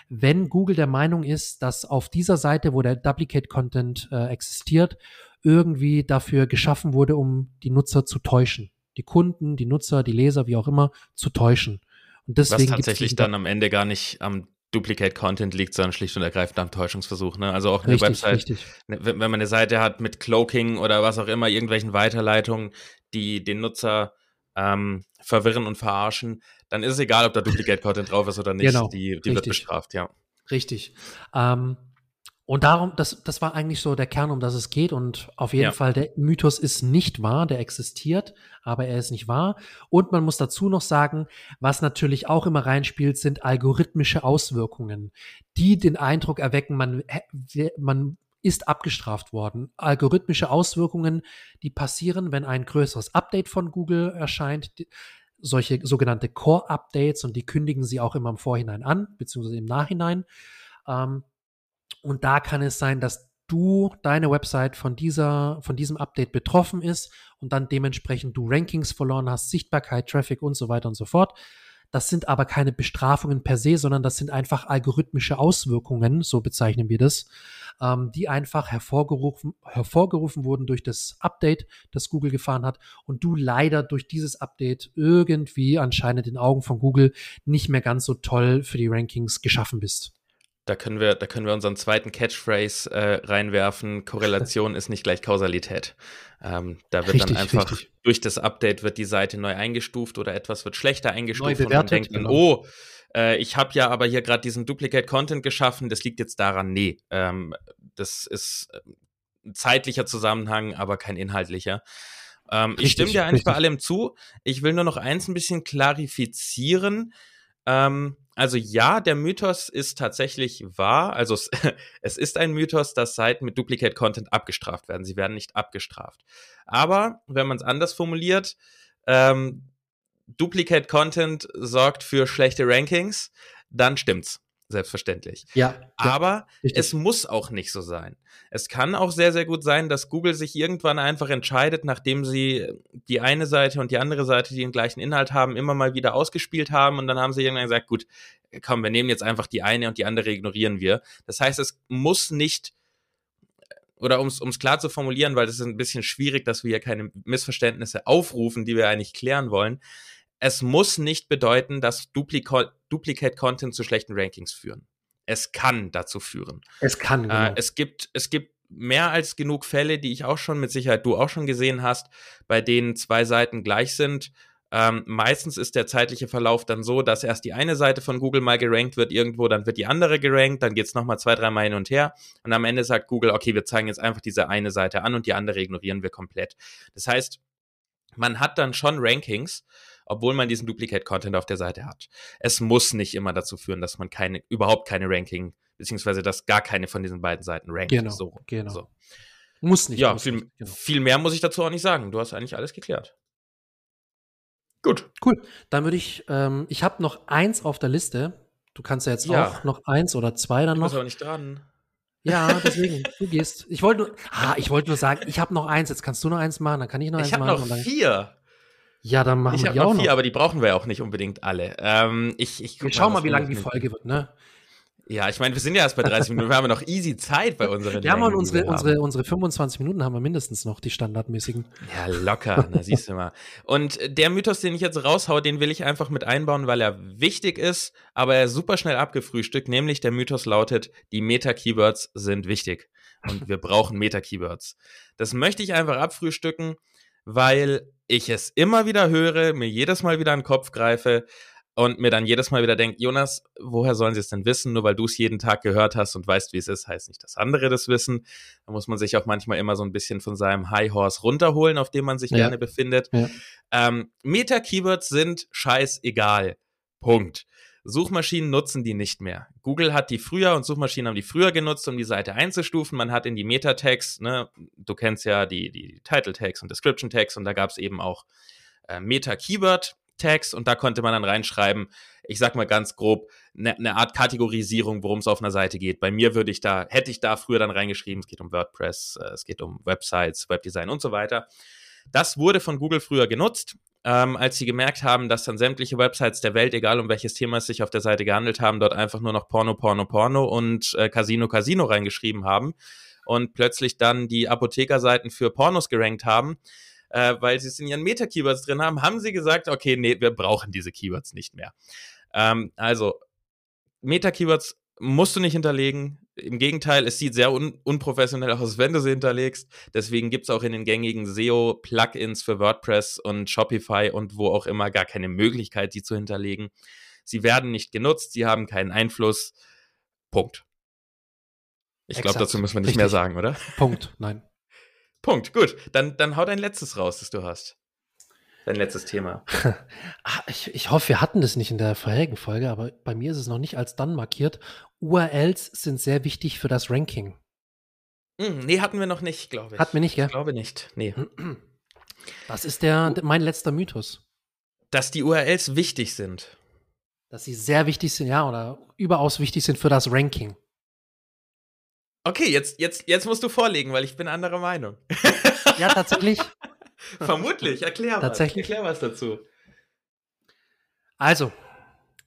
wenn Google der Meinung ist, dass auf dieser Seite, wo der Duplicate Content äh, existiert, irgendwie dafür geschaffen wurde, um die Nutzer zu täuschen. Die Kunden, die Nutzer, die Leser, wie auch immer, zu täuschen. Und deswegen Was tatsächlich dann am Ende gar nicht am Duplicate Content liegt, sondern schlicht und ergreifend am Täuschungsversuch. Ne? Also auch eine richtig, Website, richtig. Ne, wenn man eine Seite hat mit Cloaking oder was auch immer, irgendwelchen Weiterleitungen, die den Nutzer ähm, verwirren und verarschen, dann ist es egal, ob da Duplicate Content drauf ist oder nicht. Genau, die die wird bestraft, ja. Richtig. Ähm, und darum, das, das war eigentlich so der Kern, um das es geht. Und auf jeden ja. Fall, der Mythos ist nicht wahr, der existiert, aber er ist nicht wahr. Und man muss dazu noch sagen, was natürlich auch immer reinspielt, sind algorithmische Auswirkungen, die den Eindruck erwecken, man, man ist abgestraft worden. Algorithmische Auswirkungen, die passieren, wenn ein größeres Update von Google erscheint. Solche sogenannte Core-Updates und die kündigen sie auch immer im Vorhinein an, beziehungsweise im Nachhinein. Ähm, und da kann es sein, dass du, deine Website von dieser, von diesem Update betroffen ist und dann dementsprechend du Rankings verloren hast, Sichtbarkeit, Traffic und so weiter und so fort. Das sind aber keine Bestrafungen per se, sondern das sind einfach algorithmische Auswirkungen, so bezeichnen wir das, ähm, die einfach hervorgerufen, hervorgerufen wurden durch das Update, das Google gefahren hat und du leider durch dieses Update irgendwie anscheinend in Augen von Google nicht mehr ganz so toll für die Rankings geschaffen bist. Da können wir, da können wir unseren zweiten Catchphrase äh, reinwerfen. Korrelation ist nicht gleich Kausalität. Ähm, da wird richtig, dann einfach richtig. durch das Update wird die Seite neu eingestuft oder etwas wird schlechter eingestuft und man denkt dann, genau. oh, äh, ich habe ja aber hier gerade diesen Duplicate Content geschaffen. Das liegt jetzt daran, nee, ähm, das ist äh, ein zeitlicher Zusammenhang, aber kein inhaltlicher. Ähm, richtig, ich stimme dir eigentlich bei allem zu. Ich will nur noch eins ein bisschen klarifizieren. Ähm, also ja, der Mythos ist tatsächlich wahr. Also es, es, ist ein Mythos, dass Seiten mit Duplicate Content abgestraft werden. Sie werden nicht abgestraft. Aber wenn man es anders formuliert, ähm, Duplicate Content sorgt für schlechte Rankings, dann stimmt's. Selbstverständlich. Ja. Aber richtig. es muss auch nicht so sein. Es kann auch sehr, sehr gut sein, dass Google sich irgendwann einfach entscheidet, nachdem sie die eine Seite und die andere Seite, die den gleichen Inhalt haben, immer mal wieder ausgespielt haben und dann haben sie irgendwann gesagt, gut, komm, wir nehmen jetzt einfach die eine und die andere ignorieren wir. Das heißt, es muss nicht oder um es klar zu formulieren, weil das ist ein bisschen schwierig, dass wir hier keine Missverständnisse aufrufen, die wir eigentlich klären wollen es muss nicht bedeuten, dass Duplica Duplicate Content zu schlechten Rankings führen. Es kann dazu führen. Es kann. Äh, genau. Äh, es gibt, es gibt mehr als genug Fälle, die ich auch schon mit Sicherheit du auch schon gesehen hast, bei denen zwei Seiten gleich sind. Ähm, meistens ist der zeitliche Verlauf dann so, dass erst die eine Seite von Google mal gerankt wird irgendwo, dann wird die andere gerankt, dann geht's nochmal zwei, dreimal hin und her und am Ende sagt Google, okay, wir zeigen jetzt einfach diese eine Seite an und die andere ignorieren wir komplett. Das heißt, man hat dann schon Rankings, obwohl man diesen Duplicate-Content auf der Seite hat. Es muss nicht immer dazu führen, dass man keine, überhaupt keine Ranking, beziehungsweise dass gar keine von diesen beiden Seiten rankt. Genau, so, genau. So. Muss nicht. Ja, muss viel, nicht, genau. viel mehr muss ich dazu auch nicht sagen. Du hast eigentlich alles geklärt. Gut. Cool. Dann würde ich, ähm, ich habe noch eins auf der Liste. Du kannst ja jetzt ja. auch noch eins oder zwei dann noch. Ich bin aber nicht dran. Ja, deswegen, du gehst. Ich wollte nur, ah, ich wollte nur sagen, ich habe noch eins, jetzt kannst du noch eins machen, dann kann ich noch ich eins machen. Ich habe noch vier. Ja, dann machen ich wir die auch noch. Vier, aber die brauchen wir auch nicht unbedingt alle. Ähm, ich, ich wir schauen mal, wie lang die Folge wird, ne? Ja, ich meine, wir sind ja erst bei 30 Minuten, wir haben ja noch easy Zeit bei unseren Wir haben unsere, unsere, unsere 25 Minuten haben wir mindestens noch, die standardmäßigen. Ja, locker, na siehst du mal. Und der Mythos, den ich jetzt raushau, den will ich einfach mit einbauen, weil er wichtig ist, aber er ist super schnell abgefrühstückt, nämlich der Mythos lautet, die Meta-Keywords sind wichtig und wir brauchen Meta-Keywords. Das möchte ich einfach abfrühstücken, weil ich es immer wieder höre, mir jedes Mal wieder an den Kopf greife und mir dann jedes Mal wieder denke, Jonas, woher sollen sie es denn wissen? Nur weil du es jeden Tag gehört hast und weißt, wie es ist, heißt nicht, dass andere das wissen. Da muss man sich auch manchmal immer so ein bisschen von seinem High Horse runterholen, auf dem man sich ja. gerne befindet. Ja. Ähm, Meta-Keywords sind scheißegal. Punkt. Suchmaschinen nutzen die nicht mehr. Google hat die früher und Suchmaschinen haben die früher genutzt, um die Seite einzustufen. Man hat in die Meta-Tags, ne, du kennst ja die, die Title-Tags und Description-Tags und da gab es eben auch äh, Meta-Keyword-Tags und da konnte man dann reinschreiben, ich sag mal ganz grob, eine ne Art Kategorisierung, worum es auf einer Seite geht. Bei mir würde ich da, hätte ich da früher dann reingeschrieben, es geht um WordPress, äh, es geht um Websites, Webdesign und so weiter. Das wurde von Google früher genutzt ähm, als sie gemerkt haben, dass dann sämtliche Websites der Welt, egal um welches Thema es sich auf der Seite gehandelt haben, dort einfach nur noch Porno, Porno, Porno und äh, Casino, Casino reingeschrieben haben und plötzlich dann die Apothekerseiten für Pornos gerankt haben, äh, weil sie es in ihren Meta-Keywords drin haben, haben sie gesagt, okay, nee, wir brauchen diese Keywords nicht mehr. Ähm, also Meta-Keywords musst du nicht hinterlegen. Im Gegenteil, es sieht sehr un unprofessionell aus, wenn du sie hinterlegst. Deswegen gibt es auch in den gängigen SEO-Plugins für WordPress und Shopify und wo auch immer gar keine Möglichkeit, sie zu hinterlegen. Sie werden nicht genutzt, sie haben keinen Einfluss. Punkt. Ich glaube, dazu müssen wir nicht Richtig. mehr sagen, oder? Punkt, nein. Punkt, gut. Dann, dann hau dein letztes raus, das du hast dein letztes Thema? Ah, ich, ich hoffe, wir hatten das nicht in der vorherigen Folge, aber bei mir ist es noch nicht als dann markiert. URLs sind sehr wichtig für das Ranking. Hm, nee, hatten wir noch nicht, glaube ich. Hatten wir nicht, gell? Ich glaube nicht, nee. Was ist der, mein letzter Mythos? Dass die URLs wichtig sind. Dass sie sehr wichtig sind, ja, oder überaus wichtig sind für das Ranking. Okay, jetzt, jetzt, jetzt musst du vorlegen, weil ich bin anderer Meinung. ja, tatsächlich. Vermutlich, erklär Tatsächlich. was. Erklär was dazu. Also,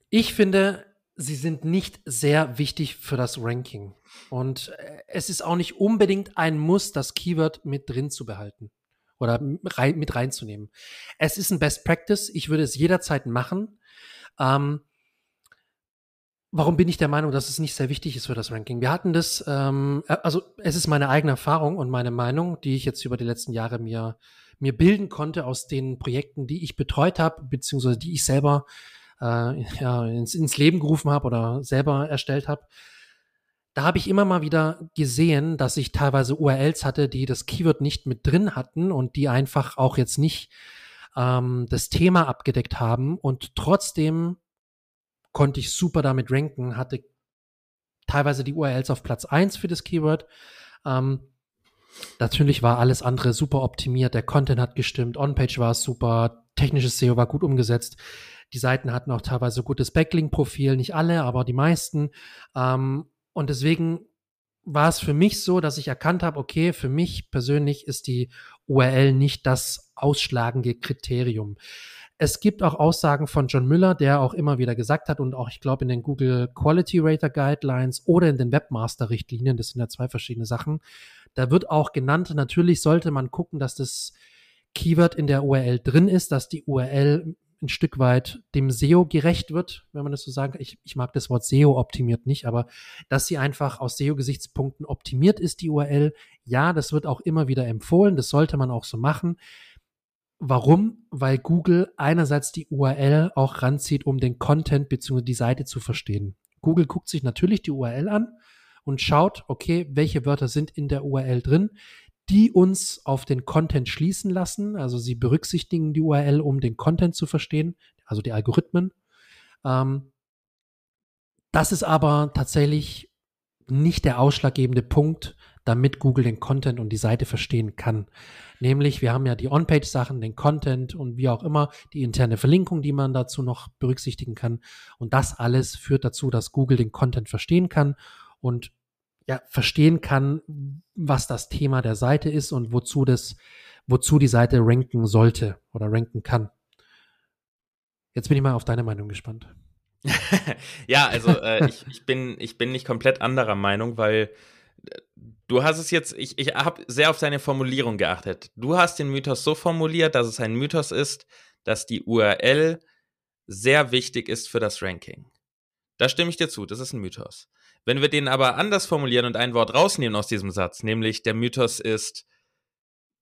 ich finde, sie sind nicht sehr wichtig für das Ranking. Und äh, es ist auch nicht unbedingt ein Muss, das Keyword mit drin zu behalten oder rein, mit reinzunehmen. Es ist ein Best Practice. Ich würde es jederzeit machen. Ähm, warum bin ich der Meinung, dass es nicht sehr wichtig ist für das Ranking? Wir hatten das, ähm, äh, also es ist meine eigene Erfahrung und meine Meinung, die ich jetzt über die letzten Jahre mir mir bilden konnte aus den Projekten, die ich betreut habe, beziehungsweise die ich selber äh, ja, ins, ins Leben gerufen habe oder selber erstellt habe. Da habe ich immer mal wieder gesehen, dass ich teilweise URLs hatte, die das Keyword nicht mit drin hatten und die einfach auch jetzt nicht ähm, das Thema abgedeckt haben und trotzdem konnte ich super damit ranken, hatte teilweise die URLs auf Platz eins für das Keyword. Ähm, Natürlich war alles andere super optimiert, der Content hat gestimmt, On-Page war super, technisches SEO war gut umgesetzt. Die Seiten hatten auch teilweise gutes Backlink-Profil, nicht alle, aber die meisten. Ähm, und deswegen war es für mich so, dass ich erkannt habe, okay, für mich persönlich ist die URL nicht das ausschlagende Kriterium. Es gibt auch Aussagen von John Müller, der auch immer wieder gesagt hat und auch, ich glaube, in den Google Quality Rater Guidelines oder in den Webmaster Richtlinien, das sind ja zwei verschiedene Sachen, da wird auch genannt, natürlich sollte man gucken, dass das Keyword in der URL drin ist, dass die URL ein Stück weit dem SEO gerecht wird, wenn man das so sagen kann. Ich, ich mag das Wort SEO optimiert nicht, aber dass sie einfach aus SEO-Gesichtspunkten optimiert ist, die URL. Ja, das wird auch immer wieder empfohlen. Das sollte man auch so machen. Warum? Weil Google einerseits die URL auch ranzieht, um den Content bzw. die Seite zu verstehen. Google guckt sich natürlich die URL an und schaut, okay, welche Wörter sind in der URL drin, die uns auf den Content schließen lassen. Also sie berücksichtigen die URL, um den Content zu verstehen, also die Algorithmen. Ähm, das ist aber tatsächlich nicht der ausschlaggebende Punkt, damit Google den Content und die Seite verstehen kann. Nämlich, wir haben ja die On-Page-Sachen, den Content und wie auch immer, die interne Verlinkung, die man dazu noch berücksichtigen kann. Und das alles führt dazu, dass Google den Content verstehen kann und ja, verstehen kann, was das Thema der Seite ist und wozu das, wozu die Seite ranken sollte oder ranken kann. Jetzt bin ich mal auf deine Meinung gespannt. ja, also äh, ich, ich, bin, ich bin nicht komplett anderer Meinung, weil du hast es jetzt, ich, ich habe sehr auf deine Formulierung geachtet. Du hast den Mythos so formuliert, dass es ein Mythos ist, dass die URL sehr wichtig ist für das Ranking. Da stimme ich dir zu, das ist ein Mythos. Wenn wir den aber anders formulieren und ein Wort rausnehmen aus diesem Satz, nämlich der Mythos ist,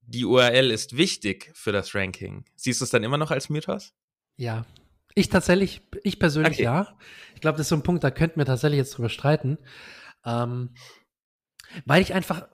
die URL ist wichtig für das Ranking, siehst du es dann immer noch als Mythos? Ja. Ich tatsächlich, ich persönlich okay. ja. Ich glaube, das ist so ein Punkt, da könnten wir tatsächlich jetzt drüber streiten. Ähm, weil ich einfach,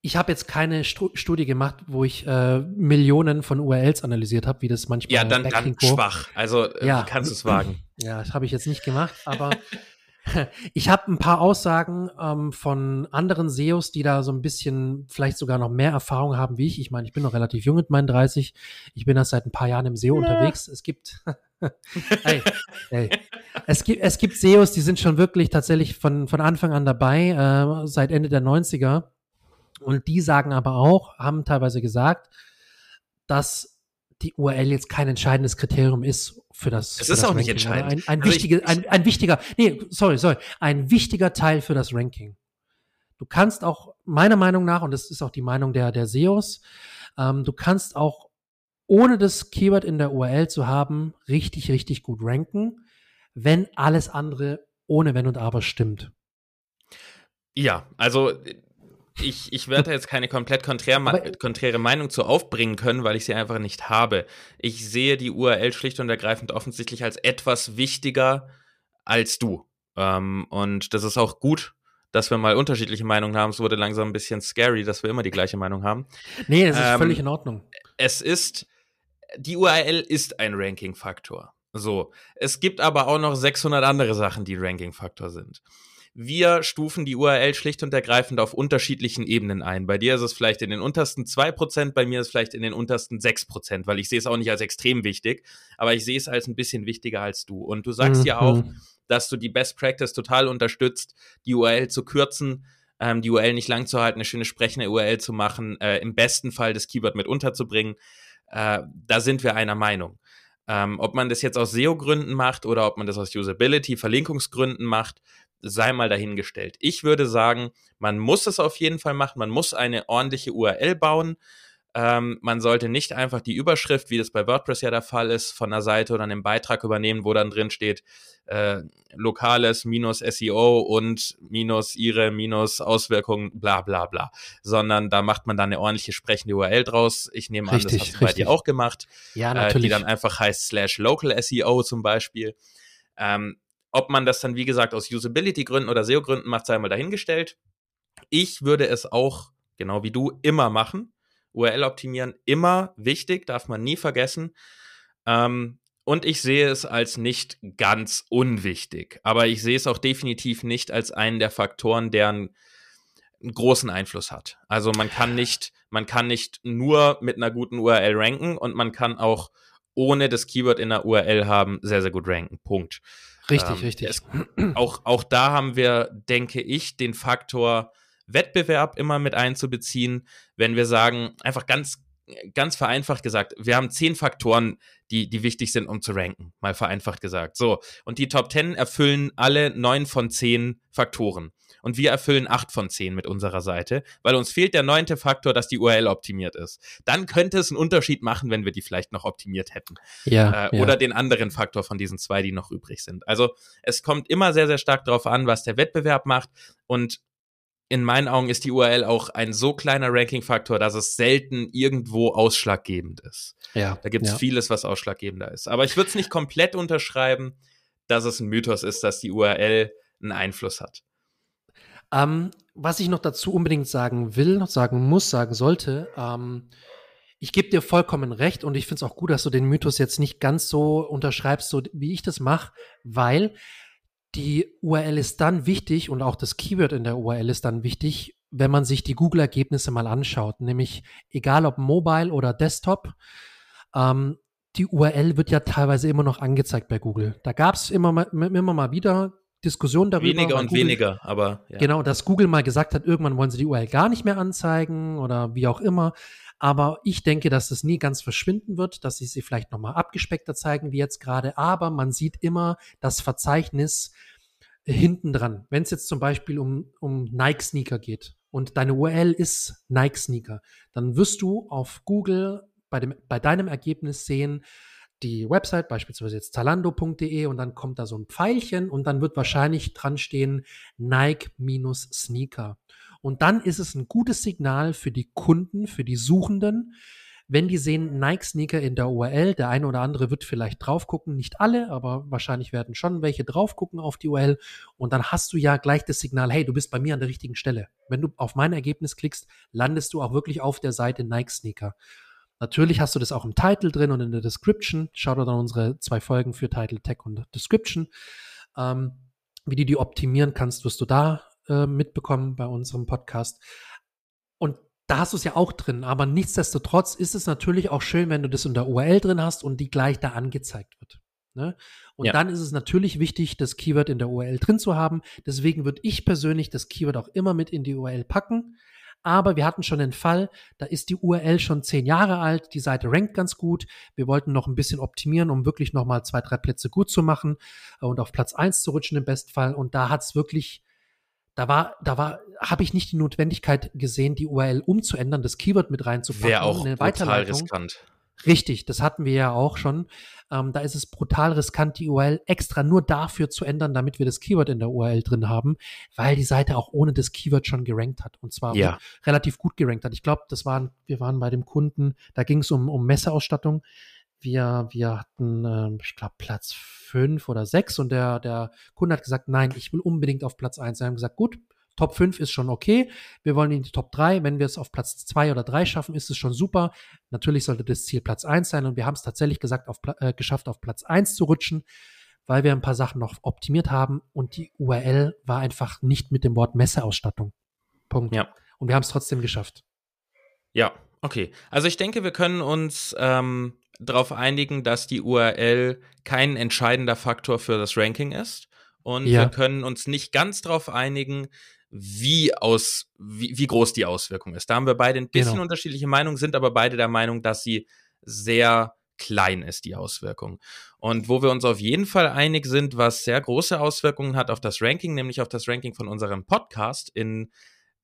ich habe jetzt keine Stu Studie gemacht, wo ich äh, Millionen von URLs analysiert habe, wie das manchmal Ja, dann, dann schwach. Also äh, ja. kannst du es wagen. Ja, das habe ich jetzt nicht gemacht, aber ich habe ein paar Aussagen ähm, von anderen SEOs, die da so ein bisschen vielleicht sogar noch mehr Erfahrung haben wie ich. Ich meine, ich bin noch relativ jung mit meinen 30. Ich bin erst seit ein paar Jahren im SEO ja. unterwegs. Es gibt hey, hey. Es gibt, es gibt SEOs, die sind schon wirklich tatsächlich von, von Anfang an dabei, äh, seit Ende der 90er. Und die sagen aber auch, haben teilweise gesagt, dass die URL jetzt kein entscheidendes Kriterium ist für das. Es ist das auch Ranking. nicht entscheidend. Ein, ein, also wichtige, ein, ein wichtiger, nee, sorry, sorry, ein wichtiger Teil für das Ranking. Du kannst auch, meiner Meinung nach, und das ist auch die Meinung der, der SEOs, ähm, du kannst auch ohne das Keyword in der URL zu haben, richtig, richtig gut ranken, wenn alles andere ohne Wenn und Aber stimmt. Ja, also ich, ich werde jetzt keine komplett konträre, konträre Meinung zu aufbringen können, weil ich sie einfach nicht habe. Ich sehe die URL schlicht und ergreifend offensichtlich als etwas wichtiger als du. Ähm, und das ist auch gut, dass wir mal unterschiedliche Meinungen haben. Es wurde langsam ein bisschen scary, dass wir immer die gleiche Meinung haben. Nee, das ist ähm, völlig in Ordnung. Es ist die URL ist ein Ranking-Faktor. So. Es gibt aber auch noch 600 andere Sachen, die Ranking-Faktor sind. Wir stufen die URL schlicht und ergreifend auf unterschiedlichen Ebenen ein. Bei dir ist es vielleicht in den untersten 2%, bei mir ist es vielleicht in den untersten 6%, weil ich sehe es auch nicht als extrem wichtig, aber ich sehe es als ein bisschen wichtiger als du. Und du sagst mhm. ja auch, dass du die Best Practice total unterstützt, die URL zu kürzen, ähm, die URL nicht lang zu halten, eine schöne sprechende URL zu machen, äh, im besten Fall das Keyword mit unterzubringen äh, da sind wir einer Meinung. Ähm, ob man das jetzt aus SEO-Gründen macht oder ob man das aus Usability, Verlinkungsgründen macht, sei mal dahingestellt. Ich würde sagen, man muss es auf jeden Fall machen, man muss eine ordentliche URL bauen. Ähm, man sollte nicht einfach die Überschrift, wie das bei WordPress ja der Fall ist, von der Seite oder einem Beitrag übernehmen, wo dann drin steht, äh, lokales minus SEO und minus ihre minus Auswirkungen, bla bla bla. Sondern da macht man dann eine ordentliche sprechende URL draus. Ich nehme richtig, an, das hast du bei dir auch gemacht. Ja, natürlich. Äh, die dann einfach heißt slash local SEO zum Beispiel. Ähm, ob man das dann, wie gesagt, aus Usability-Gründen oder SEO-Gründen macht, sei mal dahingestellt. Ich würde es auch, genau wie du, immer machen URL optimieren immer wichtig, darf man nie vergessen. Ähm, und ich sehe es als nicht ganz unwichtig. Aber ich sehe es auch definitiv nicht als einen der Faktoren, der einen, großen Einfluss hat. Also man kann nicht, man kann nicht nur mit einer guten URL ranken und man kann auch ohne das Keyword in der URL haben, sehr, sehr gut ranken. Punkt. Richtig, ähm, richtig. Es, auch, auch da haben wir, denke ich, den Faktor Wettbewerb immer mit einzubeziehen, wenn wir sagen, einfach ganz, ganz vereinfacht gesagt, wir haben zehn Faktoren, die, die wichtig sind, um zu ranken, mal vereinfacht gesagt. So, und die Top 10 erfüllen alle neun von zehn Faktoren und wir erfüllen acht von zehn mit unserer Seite, weil uns fehlt der neunte Faktor, dass die URL optimiert ist. Dann könnte es einen Unterschied machen, wenn wir die vielleicht noch optimiert hätten. Ja, äh, ja. Oder den anderen Faktor von diesen zwei, die noch übrig sind. Also es kommt immer sehr, sehr stark darauf an, was der Wettbewerb macht und in meinen Augen ist die URL auch ein so kleiner Ranking-Faktor, dass es selten irgendwo ausschlaggebend ist. Ja, da gibt es ja. vieles, was ausschlaggebender ist. Aber ich würde es nicht komplett unterschreiben, dass es ein Mythos ist, dass die URL einen Einfluss hat. Ähm, was ich noch dazu unbedingt sagen will, sagen muss, sagen sollte, ähm, ich gebe dir vollkommen recht und ich finde es auch gut, dass du den Mythos jetzt nicht ganz so unterschreibst, so wie ich das mache, weil die URL ist dann wichtig und auch das Keyword in der URL ist dann wichtig, wenn man sich die Google-Ergebnisse mal anschaut. Nämlich egal ob Mobile oder Desktop, ähm, die URL wird ja teilweise immer noch angezeigt bei Google. Da gab es immer, immer mal wieder Diskussionen darüber. Weniger und Google, weniger, aber. Ja. Genau, dass Google mal gesagt hat, irgendwann wollen sie die URL gar nicht mehr anzeigen oder wie auch immer. Aber ich denke, dass das nie ganz verschwinden wird, dass sie sie vielleicht nochmal abgespeckter zeigen wie jetzt gerade. Aber man sieht immer das Verzeichnis hinten dran. Wenn es jetzt zum Beispiel um, um Nike-Sneaker geht und deine URL ist Nike-Sneaker, dann wirst du auf Google bei, dem, bei deinem Ergebnis sehen, die Website, beispielsweise jetzt zalando.de und dann kommt da so ein Pfeilchen und dann wird wahrscheinlich dran stehen Nike-Sneaker. Und dann ist es ein gutes Signal für die Kunden, für die Suchenden, wenn die sehen Nike-Sneaker in der URL. Der eine oder andere wird vielleicht drauf gucken, nicht alle, aber wahrscheinlich werden schon welche drauf gucken auf die URL. Und dann hast du ja gleich das Signal, hey, du bist bei mir an der richtigen Stelle. Wenn du auf mein Ergebnis klickst, landest du auch wirklich auf der Seite Nike-Sneaker. Natürlich hast du das auch im Title drin und in der Description. Schau dir dann unsere zwei Folgen für Title, Tag und Description. Ähm, wie du die optimieren kannst, wirst du da äh, mitbekommen bei unserem Podcast. Und da hast du es ja auch drin, aber nichtsdestotrotz ist es natürlich auch schön, wenn du das in der URL drin hast und die gleich da angezeigt wird. Ne? Und ja. dann ist es natürlich wichtig, das Keyword in der URL drin zu haben. Deswegen würde ich persönlich das Keyword auch immer mit in die URL packen. Aber wir hatten schon den Fall, da ist die URL schon zehn Jahre alt, die Seite rankt ganz gut. Wir wollten noch ein bisschen optimieren, um wirklich nochmal zwei, drei Plätze gut zu machen und auf Platz eins zu rutschen im Bestfall. Und da hat es wirklich da war, da war, habe ich nicht die Notwendigkeit gesehen, die URL umzuändern, das Keyword mit reinzupacken. Wäre auch eine brutal riskant. Richtig, das hatten wir ja auch schon. Ähm, da ist es brutal riskant, die URL extra nur dafür zu ändern, damit wir das Keyword in der URL drin haben, weil die Seite auch ohne das Keyword schon gerankt hat. Und zwar ja. relativ gut gerankt hat. Ich glaube, das waren, wir waren bei dem Kunden, da ging es um, um Messeausstattung wir, wir hatten, äh, ich glaube, Platz fünf oder sechs und der, der Kunde hat gesagt, nein, ich will unbedingt auf Platz eins. Wir haben gesagt, gut, Top 5 ist schon okay. Wir wollen in die Top 3. Wenn wir es auf Platz 2 oder 3 schaffen, ist es schon super. Natürlich sollte das Ziel Platz 1 sein und wir haben es tatsächlich gesagt, auf, äh, geschafft, auf Platz 1 zu rutschen, weil wir ein paar Sachen noch optimiert haben und die URL war einfach nicht mit dem Wort Messeausstattung. Punkt. Ja. Und wir haben es trotzdem geschafft. Ja, okay. Also ich denke, wir können uns ähm, darauf einigen, dass die URL kein entscheidender Faktor für das Ranking ist. Und ja. wir können uns nicht ganz darauf einigen, wie aus, wie, wie groß die Auswirkung ist. Da haben wir beide ein bisschen genau. unterschiedliche Meinungen, sind aber beide der Meinung, dass sie sehr klein ist, die Auswirkung. Und wo wir uns auf jeden Fall einig sind, was sehr große Auswirkungen hat auf das Ranking, nämlich auf das Ranking von unserem Podcast in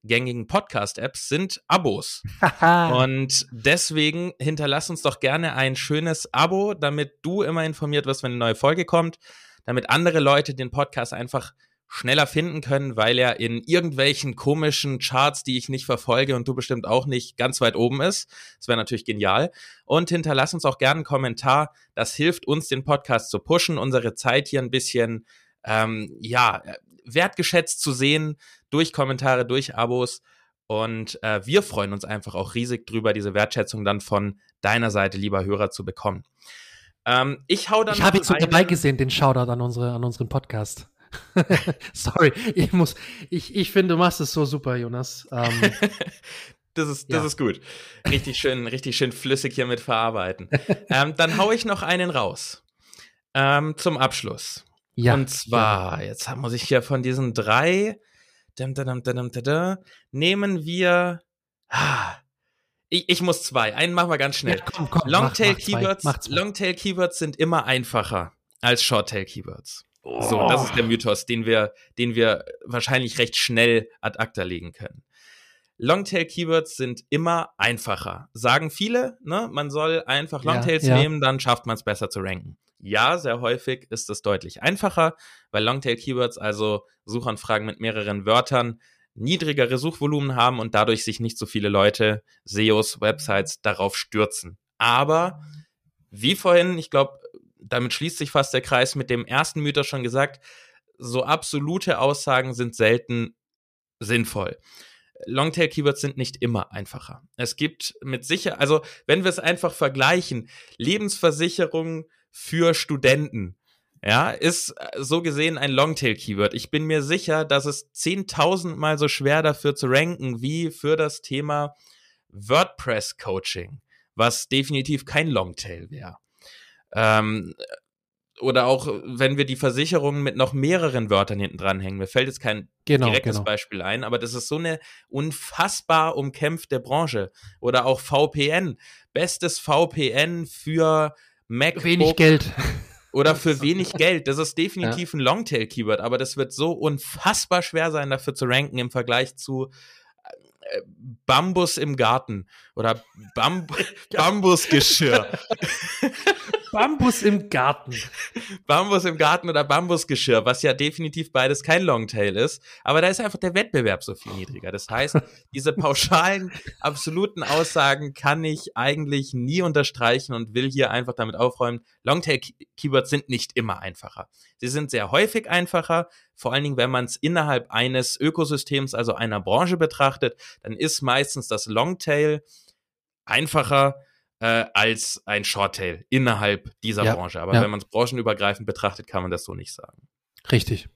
gängigen Podcast-Apps sind Abos. und deswegen hinterlass uns doch gerne ein schönes Abo, damit du immer informiert wirst, wenn eine neue Folge kommt, damit andere Leute den Podcast einfach schneller finden können, weil er in irgendwelchen komischen Charts, die ich nicht verfolge und du bestimmt auch nicht, ganz weit oben ist. Das wäre natürlich genial. Und hinterlass uns auch gerne einen Kommentar. Das hilft uns, den Podcast zu pushen, unsere Zeit hier ein bisschen, ähm, ja, wertgeschätzt zu sehen durch Kommentare, durch Abos. Und äh, wir freuen uns einfach auch riesig drüber, diese Wertschätzung dann von deiner Seite, lieber Hörer, zu bekommen. Ähm, ich hau dann. Ich habe jetzt so dabei gesehen, den Shoutout an, unsere, an unseren Podcast. Sorry, ich muss, ich, ich finde, du machst es so super, Jonas. Ähm. Das ist, das ja. ist gut. Richtig schön, richtig schön flüssig hier mit verarbeiten. ähm, dann hau ich noch einen raus. Ähm, zum Abschluss. Ja. Und zwar, ja. jetzt muss ich hier von diesen drei, dum, dum, dum, nehmen wir, ah, ich, ich, muss zwei. Einen machen wir ganz schnell. Ja, komm, komm, Longtail mach, mach Keywords. Longtail Keywords sind immer einfacher als Shorttail Keywords. Oh. So, das ist der Mythos, den wir, den wir wahrscheinlich recht schnell ad acta legen können. Longtail-Keywords sind immer einfacher. Sagen viele, ne? Man soll einfach Longtails ja, ja. nehmen, dann schafft man es besser zu ranken. Ja, sehr häufig ist es deutlich einfacher, weil Longtail-Keywords, also Suchanfragen mit mehreren Wörtern, niedrigere Suchvolumen haben und dadurch sich nicht so viele Leute, SEOs, Websites darauf stürzen. Aber wie vorhin, ich glaube, damit schließt sich fast der Kreis mit dem ersten Mythos schon gesagt, so absolute Aussagen sind selten sinnvoll. Longtail-Keywords sind nicht immer einfacher. Es gibt mit sicher, also wenn wir es einfach vergleichen, Lebensversicherung für Studenten, ja, ist so gesehen ein Longtail-Keyword. Ich bin mir sicher, dass es 10.000 Mal so schwer dafür zu ranken wie für das Thema WordPress-Coaching, was definitiv kein Longtail wäre. Ähm, oder auch, wenn wir die Versicherungen mit noch mehreren Wörtern hinten dranhängen. Mir fällt jetzt kein genau, direktes genau. Beispiel ein, aber das ist so eine unfassbar umkämpfte Branche. Oder auch VPN. Bestes VPN für MacBook. Wenig Geld. Oder für wenig Geld. Das ist definitiv ja. ein Longtail-Keyword, aber das wird so unfassbar schwer sein, dafür zu ranken im Vergleich zu äh, Bambus im Garten oder Bamb Bambusgeschirr. Bambus im Garten. Bambus im Garten oder Bambusgeschirr, was ja definitiv beides kein Longtail ist. Aber da ist einfach der Wettbewerb so viel niedriger. Das heißt, diese pauschalen, absoluten Aussagen kann ich eigentlich nie unterstreichen und will hier einfach damit aufräumen. Longtail-Keywords sind nicht immer einfacher. Sie sind sehr häufig einfacher. Vor allen Dingen, wenn man es innerhalb eines Ökosystems, also einer Branche betrachtet, dann ist meistens das Longtail einfacher äh, als ein Shorttail innerhalb dieser ja, Branche. Aber ja. wenn man es branchenübergreifend betrachtet, kann man das so nicht sagen. Richtig.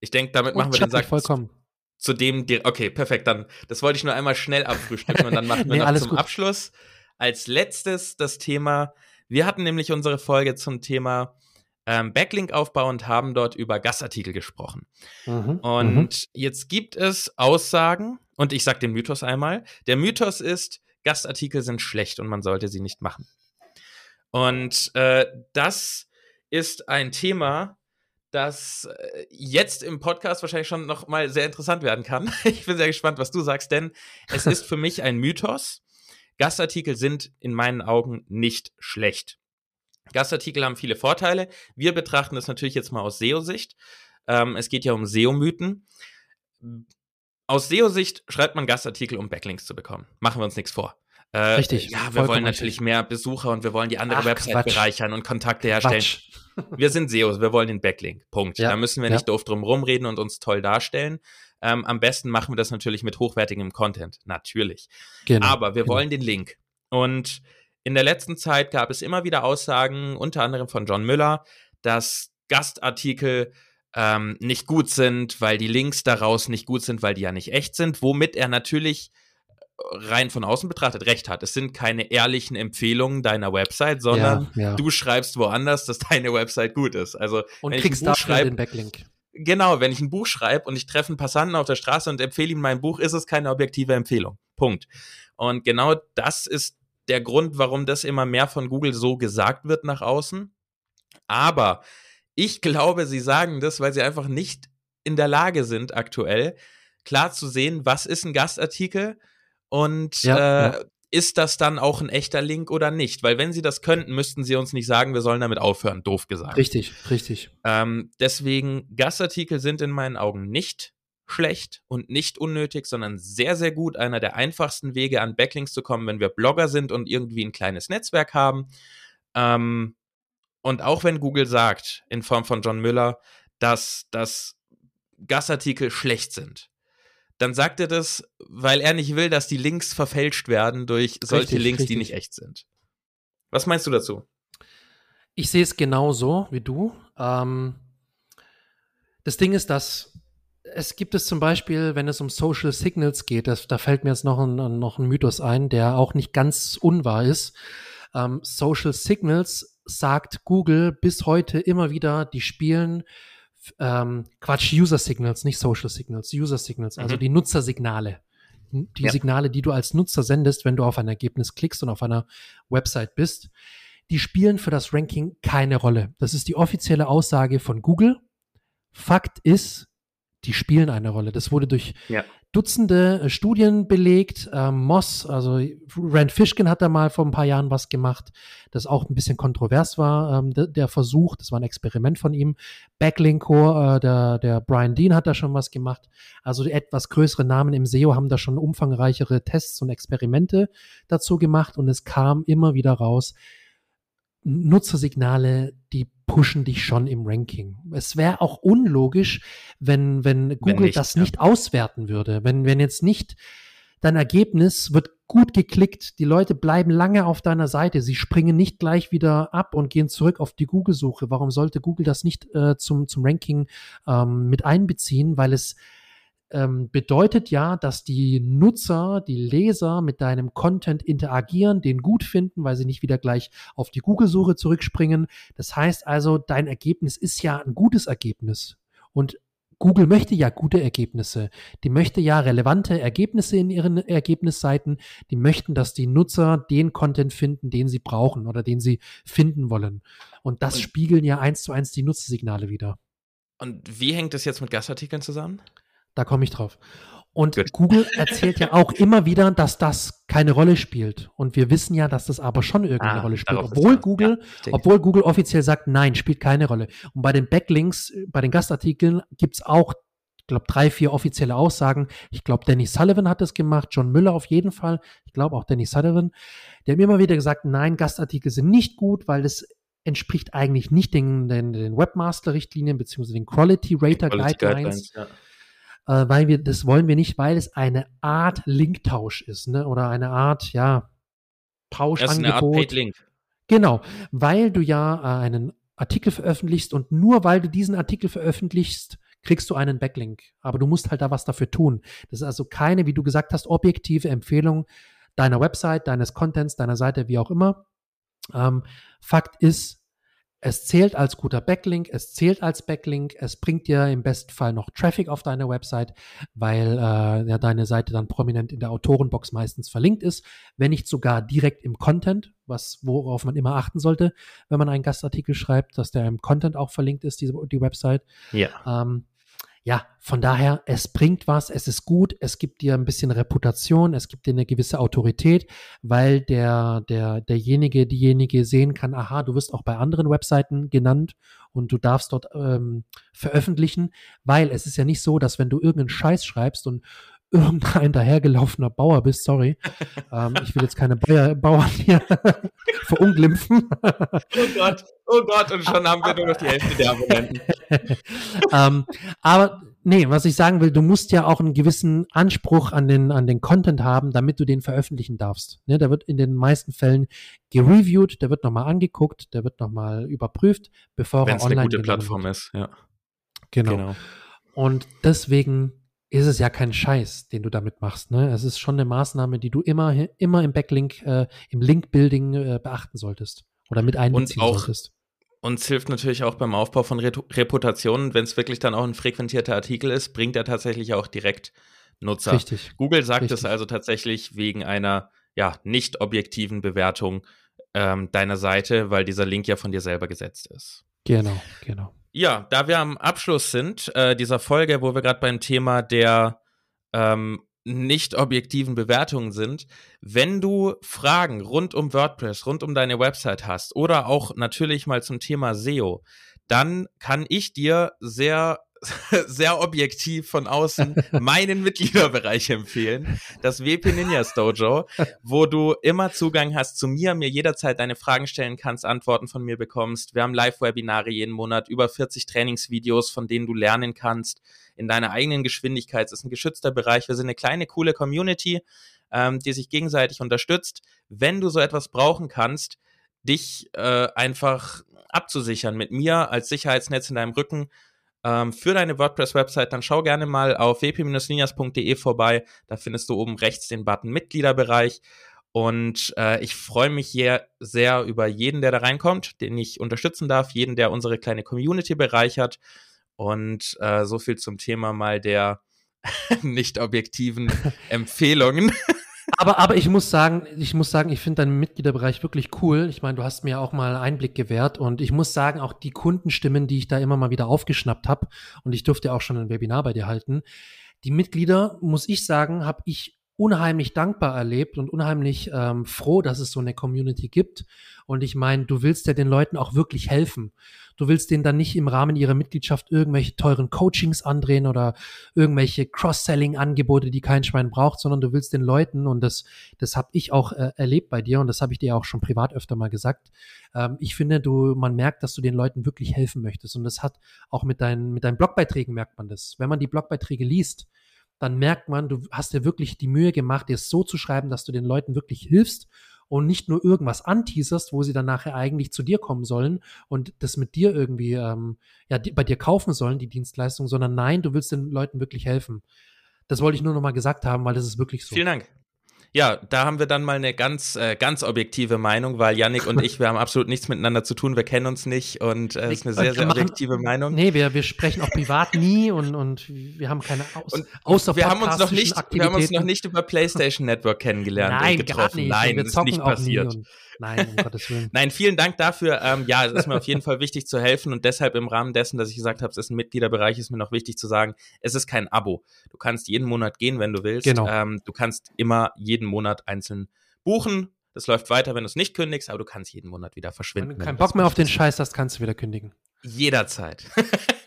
Ich denke, damit machen wir den Sack vollkommen. Zu, dem, okay, perfekt. Dann, das wollte ich nur einmal schnell abfrühstücken und dann machen wir nee, noch zum gut. Abschluss als letztes das Thema. Wir hatten nämlich unsere Folge zum Thema ähm, Backlink-Aufbau und haben dort über Gastartikel gesprochen. Mhm, und mhm. jetzt gibt es Aussagen, und ich sage den Mythos einmal. Der Mythos ist, Gastartikel sind schlecht und man sollte sie nicht machen. Und äh, das ist ein Thema, das äh, jetzt im Podcast wahrscheinlich schon noch mal sehr interessant werden kann. Ich bin sehr gespannt, was du sagst, denn es ist für mich ein Mythos. Gastartikel sind in meinen Augen nicht schlecht. Gastartikel haben viele Vorteile. Wir betrachten das natürlich jetzt mal aus SEO-Sicht. Ähm, es geht ja um SEO-Mythen aus SEO-Sicht schreibt man Gastartikel, um Backlinks zu bekommen. Machen wir uns nichts vor. Äh, richtig. Ja, wir wollen natürlich richtig. mehr Besucher und wir wollen die andere Ach, Website Quatsch. bereichern und Kontakte herstellen. Quatsch. Wir sind SEOs, wir wollen den Backlink. Punkt. Ja. Da müssen wir ja. nicht doof drum rumreden und uns toll darstellen. Ähm, am besten machen wir das natürlich mit hochwertigem Content. Natürlich. Genau. Aber wir genau. wollen den Link. Und in der letzten Zeit gab es immer wieder Aussagen, unter anderem von John Müller, dass Gastartikel ähm, nicht gut sind, weil die Links daraus nicht gut sind, weil die ja nicht echt sind, womit er natürlich äh, rein von außen betrachtet recht hat. Es sind keine ehrlichen Empfehlungen deiner Website, sondern ja, ja. du schreibst woanders, dass deine Website gut ist. Also und wenn kriegst ich ein Buch den Backlink. Genau, wenn ich ein Buch schreibe und ich treffe einen Passanten auf der Straße und empfehle ihm mein Buch, ist es keine objektive Empfehlung. Punkt. Und genau das ist der Grund, warum das immer mehr von Google so gesagt wird nach außen. Aber ich glaube, sie sagen das, weil sie einfach nicht in der Lage sind, aktuell klar zu sehen, was ist ein Gastartikel und ja, äh, ja. ist das dann auch ein echter Link oder nicht? Weil wenn sie das könnten, müssten sie uns nicht sagen, wir sollen damit aufhören, doof gesagt. Richtig, richtig. Ähm, deswegen, Gastartikel sind in meinen Augen nicht schlecht und nicht unnötig, sondern sehr, sehr gut. Einer der einfachsten Wege, an Backlinks zu kommen, wenn wir Blogger sind und irgendwie ein kleines Netzwerk haben. Ähm, und auch wenn Google sagt, in Form von John Müller, dass, dass Gastartikel schlecht sind, dann sagt er das, weil er nicht will, dass die Links verfälscht werden durch solche richtig, Links, richtig. die nicht echt sind. Was meinst du dazu? Ich sehe es genauso wie du. Ähm, das Ding ist, dass es gibt es zum Beispiel, wenn es um Social Signals geht, das, da fällt mir jetzt noch ein, noch ein Mythos ein, der auch nicht ganz unwahr ist. Ähm, Social Signals sagt Google bis heute immer wieder, die spielen ähm, Quatsch, User Signals, nicht Social Signals, User Signals, also mhm. die Nutzersignale. Die ja. Signale, die du als Nutzer sendest, wenn du auf ein Ergebnis klickst und auf einer Website bist, die spielen für das Ranking keine Rolle. Das ist die offizielle Aussage von Google. Fakt ist, die spielen eine Rolle. Das wurde durch ja. Dutzende äh, Studien belegt. Ähm, Moss, also Rand Fishkin hat da mal vor ein paar Jahren was gemacht, das auch ein bisschen kontrovers war, ähm, der, der, Versuch. Das war ein Experiment von ihm. Backlinko, äh, der, der Brian Dean hat da schon was gemacht. Also etwas größere Namen im SEO haben da schon umfangreichere Tests und Experimente dazu gemacht und es kam immer wieder raus, Nutzersignale, die pushen dich schon im Ranking. Es wäre auch unlogisch, wenn, wenn Google wenn nicht, das ja. nicht auswerten würde. Wenn, wenn jetzt nicht dein Ergebnis wird gut geklickt, die Leute bleiben lange auf deiner Seite, sie springen nicht gleich wieder ab und gehen zurück auf die Google-Suche. Warum sollte Google das nicht äh, zum, zum Ranking ähm, mit einbeziehen? Weil es ähm, bedeutet ja, dass die Nutzer, die Leser mit deinem Content interagieren, den gut finden, weil sie nicht wieder gleich auf die Google-Suche zurückspringen. Das heißt also, dein Ergebnis ist ja ein gutes Ergebnis. Und Google möchte ja gute Ergebnisse. Die möchte ja relevante Ergebnisse in ihren Ergebnisseiten. Die möchten, dass die Nutzer den Content finden, den sie brauchen oder den sie finden wollen. Und das spiegeln ja eins zu eins die Nutzersignale wieder. Und wie hängt das jetzt mit Gastartikeln zusammen? Da komme ich drauf. Und Gut. Google erzählt ja auch immer wieder, dass das keine Rolle spielt. Und wir wissen ja, dass das aber schon irgendeine ah, Rolle spielt. Obwohl Google, ja, obwohl Google offiziell sagt, nein, spielt keine Rolle. Und bei den Backlinks, bei den Gastartikeln gibt's auch, ich glaube, drei, vier offizielle Aussagen. Ich glaube, Danny Sullivan hat das gemacht, John Müller auf jeden Fall. Ich glaube auch Danny Sullivan. Die haben immer wieder gesagt, nein, Gastartikel sind nicht gut, weil es entspricht eigentlich nicht den, den, den Webmaster-Richtlinien beziehungsweise den Quality Rater Guidelines. Guidelines ja äh, weil wir, das wollen wir nicht, weil es eine Art Linktausch ist, ne? Oder eine Art, ja, Tauschangebot. Das ist eine Art Paid Link. Genau, weil du ja äh, einen Artikel veröffentlichst und nur weil du diesen Artikel veröffentlichst, kriegst du einen Backlink. Aber du musst halt da was dafür tun. Das ist also keine, wie du gesagt hast, objektive Empfehlung deiner Website, deines Contents, deiner Seite, wie auch immer. Ähm, Fakt ist, es zählt als guter Backlink, es zählt als Backlink, es bringt dir im besten Fall noch Traffic auf deine Website, weil äh, ja deine Seite dann prominent in der Autorenbox meistens verlinkt ist, wenn nicht sogar direkt im Content, was worauf man immer achten sollte, wenn man einen Gastartikel schreibt, dass der im Content auch verlinkt ist, diese, die Website. Ja. Ähm, ja, von daher, es bringt was, es ist gut, es gibt dir ein bisschen Reputation, es gibt dir eine gewisse Autorität, weil der, der, derjenige, diejenige sehen kann, aha, du wirst auch bei anderen Webseiten genannt und du darfst dort ähm, veröffentlichen, weil es ist ja nicht so, dass wenn du irgendeinen Scheiß schreibst und irgendein dahergelaufener Bauer bist, sorry. ähm, ich will jetzt keine Bauer, Bauern hier verunglimpfen. oh Gott, oh Gott, und schon haben wir nur noch die Hälfte der Abonnenten. ähm, aber nee, was ich sagen will, du musst ja auch einen gewissen Anspruch an den, an den Content haben, damit du den veröffentlichen darfst. Ne, der wird in den meisten Fällen gereviewt, der wird nochmal angeguckt, der wird nochmal überprüft, bevor Wenn's er online eine gute Plattform wird. ist, ja. Genau. genau. Und deswegen ist es ja kein Scheiß, den du damit machst. Ne? Es ist schon eine Maßnahme, die du immer, immer im Backlink, äh, im Link-Building äh, beachten solltest oder mit einbeziehen und auch, solltest. Uns hilft natürlich auch beim Aufbau von Re Reputationen, wenn es wirklich dann auch ein frequentierter Artikel ist, bringt er tatsächlich auch direkt Nutzer. Richtig. Google sagt Richtig. es also tatsächlich wegen einer ja, nicht objektiven Bewertung ähm, deiner Seite, weil dieser Link ja von dir selber gesetzt ist. Genau, genau. Ja, da wir am Abschluss sind äh, dieser Folge, wo wir gerade beim Thema der ähm, nicht objektiven Bewertungen sind, wenn du Fragen rund um WordPress, rund um deine Website hast oder auch natürlich mal zum Thema SEO, dann kann ich dir sehr sehr objektiv von außen meinen Mitgliederbereich empfehlen, das WP Ninjas Dojo, wo du immer Zugang hast zu mir, mir jederzeit deine Fragen stellen kannst, Antworten von mir bekommst. Wir haben Live-Webinare jeden Monat, über 40 Trainingsvideos, von denen du lernen kannst in deiner eigenen Geschwindigkeit. Es ist ein geschützter Bereich. Wir sind eine kleine, coole Community, ähm, die sich gegenseitig unterstützt. Wenn du so etwas brauchen kannst, dich äh, einfach abzusichern mit mir als Sicherheitsnetz in deinem Rücken, ähm, für deine WordPress-Website, dann schau gerne mal auf wp-linias.de vorbei. Da findest du oben rechts den Button Mitgliederbereich. Und äh, ich freue mich hier sehr über jeden, der da reinkommt, den ich unterstützen darf, jeden, der unsere kleine Community bereichert. Und äh, so viel zum Thema mal der nicht objektiven Empfehlungen. Aber, aber ich muss sagen, ich muss sagen, ich finde deinen Mitgliederbereich wirklich cool. Ich meine, du hast mir auch mal Einblick gewährt und ich muss sagen, auch die Kundenstimmen, die ich da immer mal wieder aufgeschnappt habe, und ich durfte auch schon ein Webinar bei dir halten, die Mitglieder, muss ich sagen, habe ich unheimlich dankbar erlebt und unheimlich ähm, froh, dass es so eine Community gibt. Und ich meine, du willst ja den Leuten auch wirklich helfen. Du willst denen dann nicht im Rahmen ihrer Mitgliedschaft irgendwelche teuren Coachings andrehen oder irgendwelche Cross-Selling-Angebote, die kein Schwein braucht, sondern du willst den Leuten, und das, das habe ich auch äh, erlebt bei dir und das habe ich dir auch schon privat öfter mal gesagt. Ähm, ich finde, du, man merkt, dass du den Leuten wirklich helfen möchtest. Und das hat auch mit deinen, mit deinen Blogbeiträgen merkt man das. Wenn man die Blogbeiträge liest, dann merkt man, du hast dir wirklich die Mühe gemacht, dir es so zu schreiben, dass du den Leuten wirklich hilfst und nicht nur irgendwas anteaserst, wo sie dann nachher eigentlich zu dir kommen sollen und das mit dir irgendwie ähm, ja die, bei dir kaufen sollen, die Dienstleistung, sondern nein, du willst den Leuten wirklich helfen. Das wollte ich nur noch mal gesagt haben, weil das ist wirklich so. Vielen Dank. Ja, da haben wir dann mal eine ganz, äh, ganz objektive Meinung, weil Yannick und ich, wir haben absolut nichts miteinander zu tun, wir kennen uns nicht und es äh, ist eine sehr, sehr objektive Meinung. Nee, wir, wir sprechen auch privat nie und, und wir haben keine Aus und außer wir haben uns noch nicht, Wir haben uns noch nicht über PlayStation Network kennengelernt Nein, und getroffen. Gar nicht. Nein, wir das ist nicht passiert. Nein, um Gottes Willen. Nein, vielen Dank dafür. Ähm, ja, es ist mir auf jeden Fall wichtig zu helfen und deshalb im Rahmen dessen, dass ich gesagt habe, es ist ein Mitgliederbereich, ist mir noch wichtig zu sagen, es ist kein Abo. Du kannst jeden Monat gehen, wenn du willst. Genau. Ähm, du kannst immer jeden Monat einzeln buchen. Das läuft weiter, wenn du es nicht kündigst, aber du kannst jeden Monat wieder verschwinden. Wenn du keinen Bock mehr auf den Scheiß hast, kannst du wieder kündigen. Jederzeit.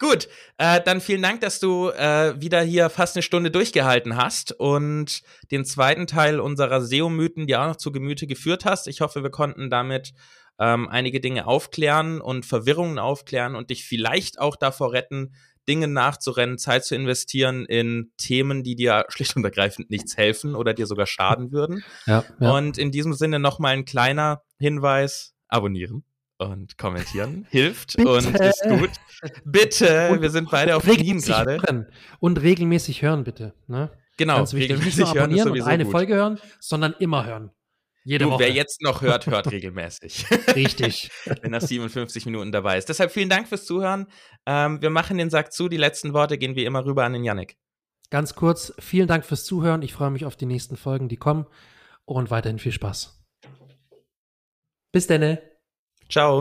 Gut, äh, dann vielen Dank, dass du äh, wieder hier fast eine Stunde durchgehalten hast und den zweiten Teil unserer SEO-Mythen dir auch noch zu Gemüte geführt hast. Ich hoffe, wir konnten damit ähm, einige Dinge aufklären und Verwirrungen aufklären und dich vielleicht auch davor retten, Dinge nachzurennen, Zeit zu investieren in Themen, die dir schlicht und ergreifend nichts helfen oder dir sogar schaden würden. Ja, ja. Und in diesem Sinne nochmal ein kleiner Hinweis, abonnieren und kommentieren hilft Bitte. und ist gut. Bitte, Und wir sind beide auf Knien regelmäßig gerade. hören. Und regelmäßig hören, bitte. Ne? Genau, Ganz wichtig. Nicht regelmäßig nur hören ist abonnieren und sowieso eine gut. Folge hören, sondern immer hören. Jede Du, Woche. wer jetzt noch hört, hört regelmäßig, Richtig. wenn er 57 Minuten dabei ist. Deshalb vielen Dank fürs Zuhören. Ähm, wir machen den Sack zu. Die letzten Worte gehen wie immer rüber an den Yannick. Ganz kurz, vielen Dank fürs Zuhören. Ich freue mich auf die nächsten Folgen, die kommen. Und weiterhin viel Spaß. Bis denne. Ciao.